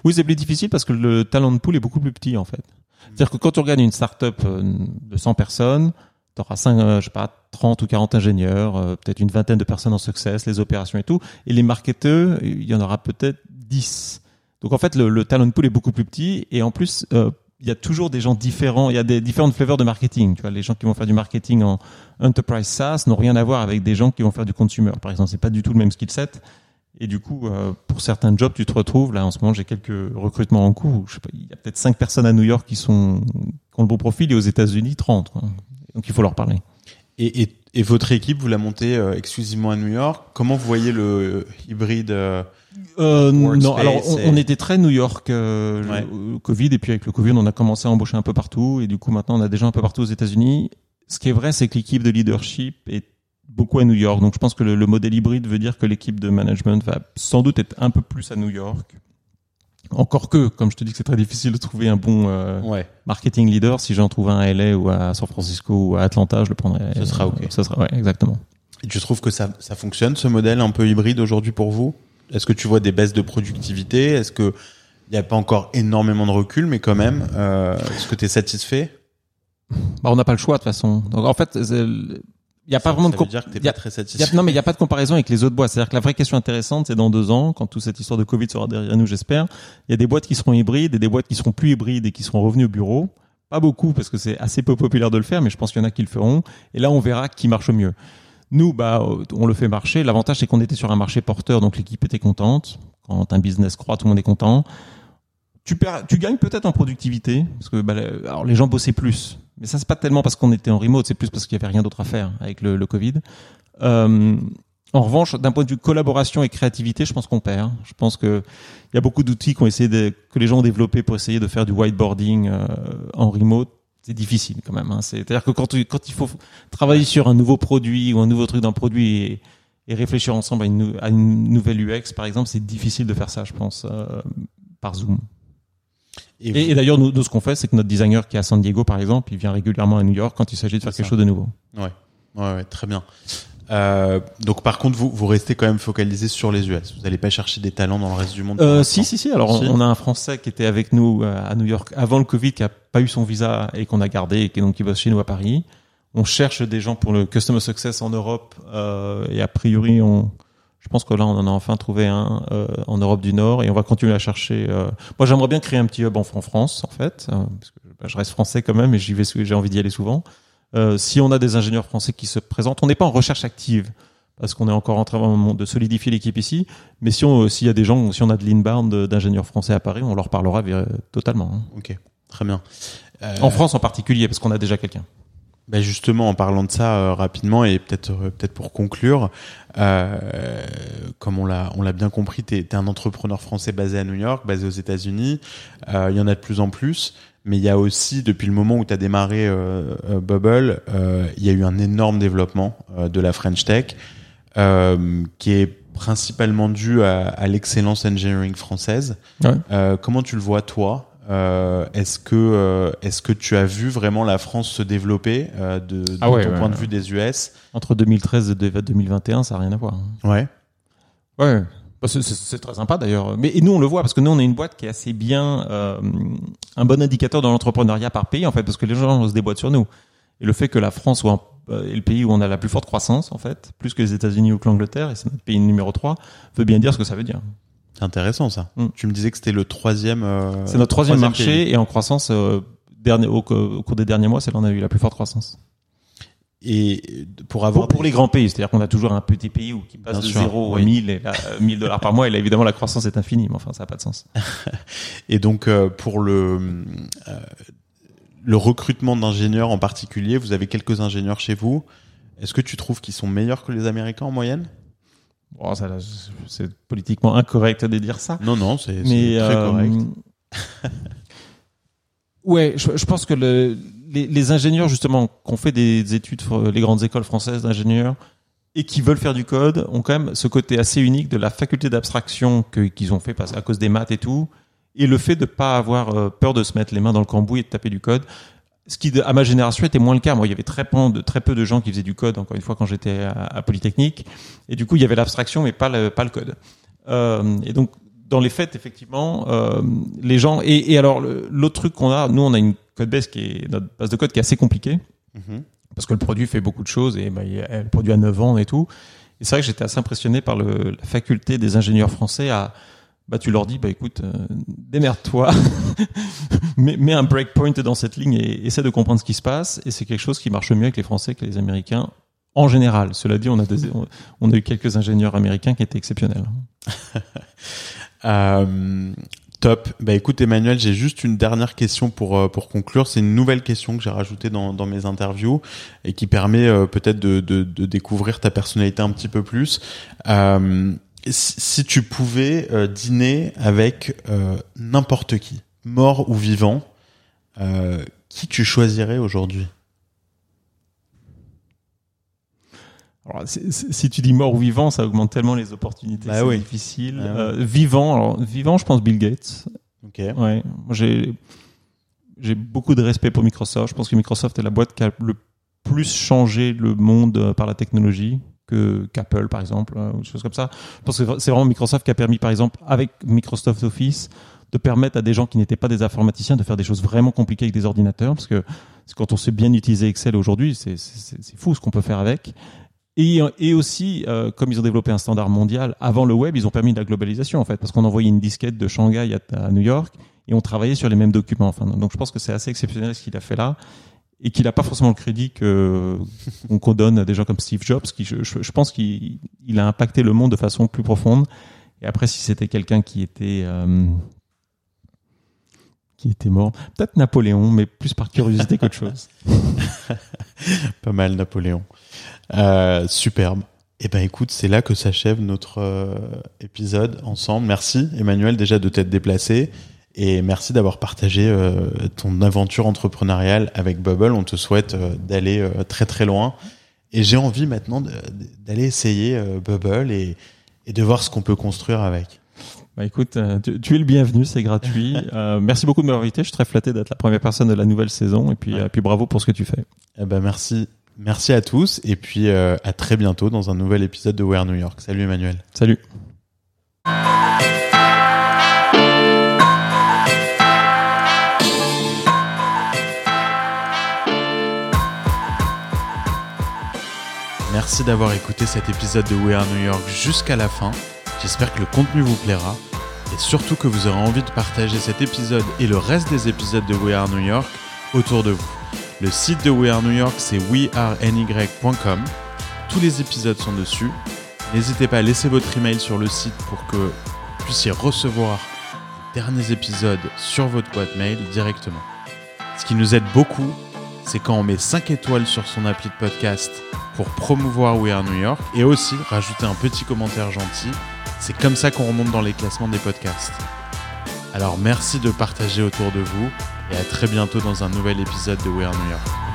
S2: Oui, c'est plus difficile parce que le talent pool est beaucoup plus petit, en fait. C'est-à-dire que quand tu regardes une startup euh, de 100 personnes, tu auras 5, euh, je sais pas, 30 ou 40 ingénieurs, euh, peut-être une vingtaine de personnes en success, les opérations et tout. Et les marketeurs, il y en aura peut-être 10. Donc en fait, le, le talent pool est beaucoup plus petit et en plus, il y a toujours des gens différents, il y a des différentes flavors de marketing. Tu vois, les gens qui vont faire du marketing en enterprise SaaS n'ont rien à voir avec des gens qui vont faire du consumer. Par exemple, c'est pas du tout le même skill set. Et du coup, euh, pour certains jobs, tu te retrouves là en ce moment, j'ai quelques recrutements en cours. Je sais pas, il y a peut-être cinq personnes à New York qui sont qui ont le bon profil et aux États-Unis 30. quoi. Donc il faut leur parler.
S1: et, et, et votre équipe, vous la montez euh, exclusivement à New York? Comment vous voyez le hybride euh,
S2: Euh, non, alors on,
S1: et-
S2: on était très New York euh,
S1: Ouais.
S2: le- le Covid et puis avec le Covid, on a commencé à embaucher un peu partout et du coup maintenant on a des gens un peu partout aux États-Unis. Ce qui est vrai, c'est que l'équipe de leadership est beaucoup à New York. Donc je pense que le, le modèle hybride veut dire que l'équipe de management va sans doute être un peu plus à New York. Encore que, comme je te dis que c'est très difficile de trouver un bon euh,
S1: Ouais.
S2: marketing leader, si j'en trouve un à LA ou à San Francisco ou à Atlanta, je le prendrai.
S1: Ce sera ok.
S2: Ce sera, ouais, exactement.
S1: Et tu trouves que ça, ça fonctionne ce modèle un peu hybride aujourd'hui pour vous? Est-ce que tu vois des baisses de productivité? Est-ce que il n'y a pas encore énormément de recul, mais quand même, euh, est-ce que tu es satisfait?
S2: Bah, on n'a pas le choix de toute façon. Donc en fait, il n'y a pas vraiment
S1: ça
S2: de
S1: veut dire que t'es
S2: y a-
S1: pas très
S2: y a-
S1: satisfait.
S2: non, mais il n'y a pas de comparaison avec les autres boîtes. C'est-à-dire que la vraie question intéressante, c'est dans deux ans, quand toute cette histoire de Covid sera derrière nous, j'espère, il y a des boîtes qui seront hybrides et des boîtes qui seront plus hybrides et qui seront revenues au bureau. Pas beaucoup parce que c'est assez peu populaire de le faire, mais je pense qu'il y en a qui le feront. Et là, on verra qui marche mieux. Nous, bah, on le fait marcher. L'avantage, c'est qu'on était sur un marché porteur, donc l'équipe était contente. Quand un business croît, tout le monde est content. Tu, perds, tu gagnes peut-être en productivité, parce que bah, alors les gens bossaient plus. Mais ça, c'est pas tellement parce qu'on était en remote, c'est plus parce qu'il y avait rien d'autre à faire avec le, le Covid. Euh, en revanche, d'un point de vue collaboration et créativité, je pense qu'on perd. Je pense que il y a beaucoup d'outils qui ont essayé de, que les gens ont développés pour essayer de faire du whiteboarding euh, en remote. C'est difficile quand même. Hein. C'est-à-dire que quand, tu- quand il faut travailler sur un nouveau produit ou un nouveau truc d'un produit et, et réfléchir ensemble à une, à une nouvelle UX, par exemple, c'est difficile de faire ça, je pense, euh, par Zoom.
S1: Et
S2: Et,
S1: vous-
S2: et d'ailleurs, nous, nous, ce qu'on fait, c'est que notre designer qui est à San Diego, par exemple, il vient régulièrement à New York quand il s'agit de faire quelque
S1: ça.
S2: chose de nouveau.
S1: Ouais, ouais, ouais, très bien. Euh, donc par contre, vous, vous restez quand même focalisé sur les US. Vous n'allez pas chercher des talents dans le reste du monde.
S2: Euh, si, si, si. Alors,
S1: Si.
S2: On, on a un Français qui était avec nous euh, à New York avant le Covid, qui a pas eu son visa et qu'on a gardé et qui donc qui bosse chez nous à Paris. On cherche des gens pour le customer success en Europe euh, et a priori, on, je pense que là, on en a enfin trouvé un euh, en Europe du Nord et on va continuer à chercher. euh. Moi, j'aimerais bien créer un petit hub en, France, en fait, euh, parce que bah, je reste français quand même et j'y vais, j'ai envie d'y aller souvent. Euh, si on a des ingénieurs français qui se présentent, on n'est pas en recherche active parce qu'on est encore en train de solidifier l'équipe ici. Mais si on, s'il y a des gens, si on a de l'inbound d'ingénieurs français à Paris, on leur parlera euh, totalement. hein.
S1: Ok, très bien. Euh,
S2: En France en particulier, parce qu'on a déjà quelqu'un.
S1: Bah, justement, en parlant de ça euh, rapidement et peut-être euh, peut-être pour conclure, euh, comme on l'a on l'a bien compris, tu es, un entrepreneur français basé à New York, basé aux États-Unis. Euh, Il y en a de plus en plus. Mais il y a aussi, depuis le moment où tu as démarré euh, euh, Bubble, euh, il y a eu un énorme développement euh, de la French Tech euh, qui est principalement dû à, à l'excellence engineering française.
S2: Ouais.
S1: Euh, comment tu le vois toi Euh, Est-ce que euh, est-ce que tu as vu vraiment la France se développer euh, de, de
S2: Ah ouais,
S1: ton
S2: ouais,
S1: point de
S2: ouais.
S1: vue des US
S2: Entre 2013 et 2021, ça n'a rien à voir. hein.
S1: Ouais.
S2: Ouais. Bah, c'est- très sympa d'ailleurs. Mais et nous on le voit parce que nous on est une boîte qui est assez bien euh, un bon indicateur de l'entrepreneuriat par pays en fait parce que les gens se déboîtent sur nous. Et le fait que la France soit un- euh, est le pays où on a la plus forte croissance en fait, plus que les États-Unis ou que l'Angleterre et c'est notre pays numéro 3, veut bien dire ce que ça veut dire.
S1: C'est intéressant ça.
S2: Mm.
S1: Tu me disais que c'était le troisième. euh,
S2: C'est notre troisième, marché
S1: pays.
S2: et en croissance euh, dernier, au, au cours des derniers mois, c'est là où on a eu la plus forte croissance.
S1: Et pour avoir
S2: Pour, pour les grands pays, c'est-à-dire qu'on a toujours un petit pays où qui passe
S1: Bien
S2: de
S1: sûr,
S2: 0
S1: oui.
S2: à 1000 et là, euh, 1000 dollars par mois et là évidemment la croissance est infinie, mais enfin ça n'a pas de sens.
S1: Et donc euh, pour le euh, le recrutement d'ingénieurs en particulier, vous avez quelques ingénieurs chez vous. Est-ce que tu trouves qu'ils sont meilleurs que les Américains en moyenne?
S2: Bon, ça, là, c'est politiquement incorrect de dire ça.
S1: Non, non, c'est très
S2: euh,
S1: correct.
S2: ouais, je, je pense que le, les, les ingénieurs justement qu'on fait des études, les grandes écoles françaises d'ingénieurs et qui veulent faire du code ont quand même ce côté assez unique de la faculté d'abstraction qu'ils ont fait parce- à cause des maths et tout, et le fait de pas avoir euh, peur de se mettre les mains dans le cambouis et de taper du code. Ce qui, à ma génération, était moins le cas. Moi, il y avait très peu de, très peu de gens qui faisaient du code, encore une fois, quand j'étais à, à Polytechnique. Et du coup, il y avait l'abstraction, mais pas le, pas le code. Euh, et donc, dans les faits, effectivement, euh, les gens. Et, et alors, l'autre truc qu'on a, nous, on a une code base qui est notre base de code qui est assez compliquée
S1: Mhm.
S2: parce que le produit fait beaucoup de choses et bah, il le produit a 9 ans et tout. Et c'est vrai que j'étais assez impressionné par le, la faculté des ingénieurs français à bah tu leur dis bah écoute euh, démerde-toi mets, mets un breakpoint dans cette ligne et essaie de comprendre ce qui se passe et c'est quelque chose qui marche mieux avec les Français que les Américains en général. Cela dit, on a, on- a eu quelques ingénieurs américains qui étaient exceptionnels.
S1: Euh, top. Bah écoute Emmanuel, j'ai juste une dernière question pour euh, pour conclure. C'est une nouvelle question que j'ai rajoutée dans dans mes interviews et qui permet peut-être de, de découvrir ta personnalité un petit peu plus. Si, tu pouvais euh, dîner avec euh, n'importe qui, mort ou vivant, euh, qui tu choisirais aujourd'hui?
S2: Alors, si tu dis mort ou vivant, ça augmente tellement les opportunités.
S1: Bah
S2: c'est
S1: oui.
S2: difficile.
S1: Ah ouais.
S2: Vivant, alors vivant, je pense Bill Gates.
S1: Ok.
S2: Ouais, j'ai j'ai beaucoup de respect pour Microsoft. Je pense que Microsoft est la boîte qui a le plus changé le monde par la technologie que qu'Apple par exemple euh, ou des choses comme ça. Je pense que c'est vraiment Microsoft qui a permis par exemple avec Microsoft Office de permettre à des gens qui n'étaient pas des informaticiens de faire des choses vraiment compliquées avec des ordinateurs parce que quand on sait bien utiliser Excel aujourd'hui, c'est fou ce qu'on peut faire avec. Et, aussi, euh, comme ils ont développé un standard mondial, avant le web, ils ont permis la globalisation, en fait, parce qu'on envoyait une disquette de Shanghai à, New York et on travaillait sur les mêmes documents. Donc je pense que c'est assez exceptionnel ce qu'il a fait là et qu'il n'a pas forcément le crédit qu'on donne à des gens comme Steve Jobs, qui je, pense qu'il il a impacté le monde de façon plus profonde. Et après, si c'était quelqu'un qui était euh, qui était mort, peut-être Napoléon, mais plus par curiosité qu'autre chose.
S1: pas mal Napoléon. Euh, superbe. Eh ben écoute, c'est là que s'achève notre euh, épisode ensemble. Merci Emmanuel déjà de t'être déplacé et merci d'avoir partagé euh, ton aventure entrepreneuriale avec Bubble. On te souhaite euh, d'aller euh, très très loin. Et j'ai envie maintenant d'aller essayer Bubble et, et, de voir ce qu'on peut construire avec.
S2: Bah écoute, tu, es le bienvenu, c'est gratuit. merci beaucoup de m'avoir invité. Je suis très flatté d'être la première personne de la nouvelle saison. Et puis, puis bravo pour ce que tu fais.
S1: Eh ben merci. Merci à tous. Et puis à très bientôt dans un nouvel épisode de Where New York. Salut Emmanuel.
S2: Salut.
S1: Merci d'avoir écouté cet épisode de We Are New York jusqu'à la fin. J'espère que le contenu vous plaira et surtout que vous aurez envie de partager cet épisode et le reste des épisodes de We Are New York autour de vous. Le site de We Are New York, c'est weareny.com. Tous les épisodes sont dessus. N'hésitez pas à laisser votre email sur le site pour que vous puissiez recevoir les derniers épisodes sur votre boîte mail directement. Ce qui nous aide beaucoup, c'est quand on met 5 étoiles sur son appli de podcast pour promouvoir We Are New York et aussi rajouter un petit commentaire gentil. C'est comme ça qu'on remonte dans les classements des podcasts. Alors merci de partager autour de vous et à très bientôt dans un nouvel épisode de We Are New York.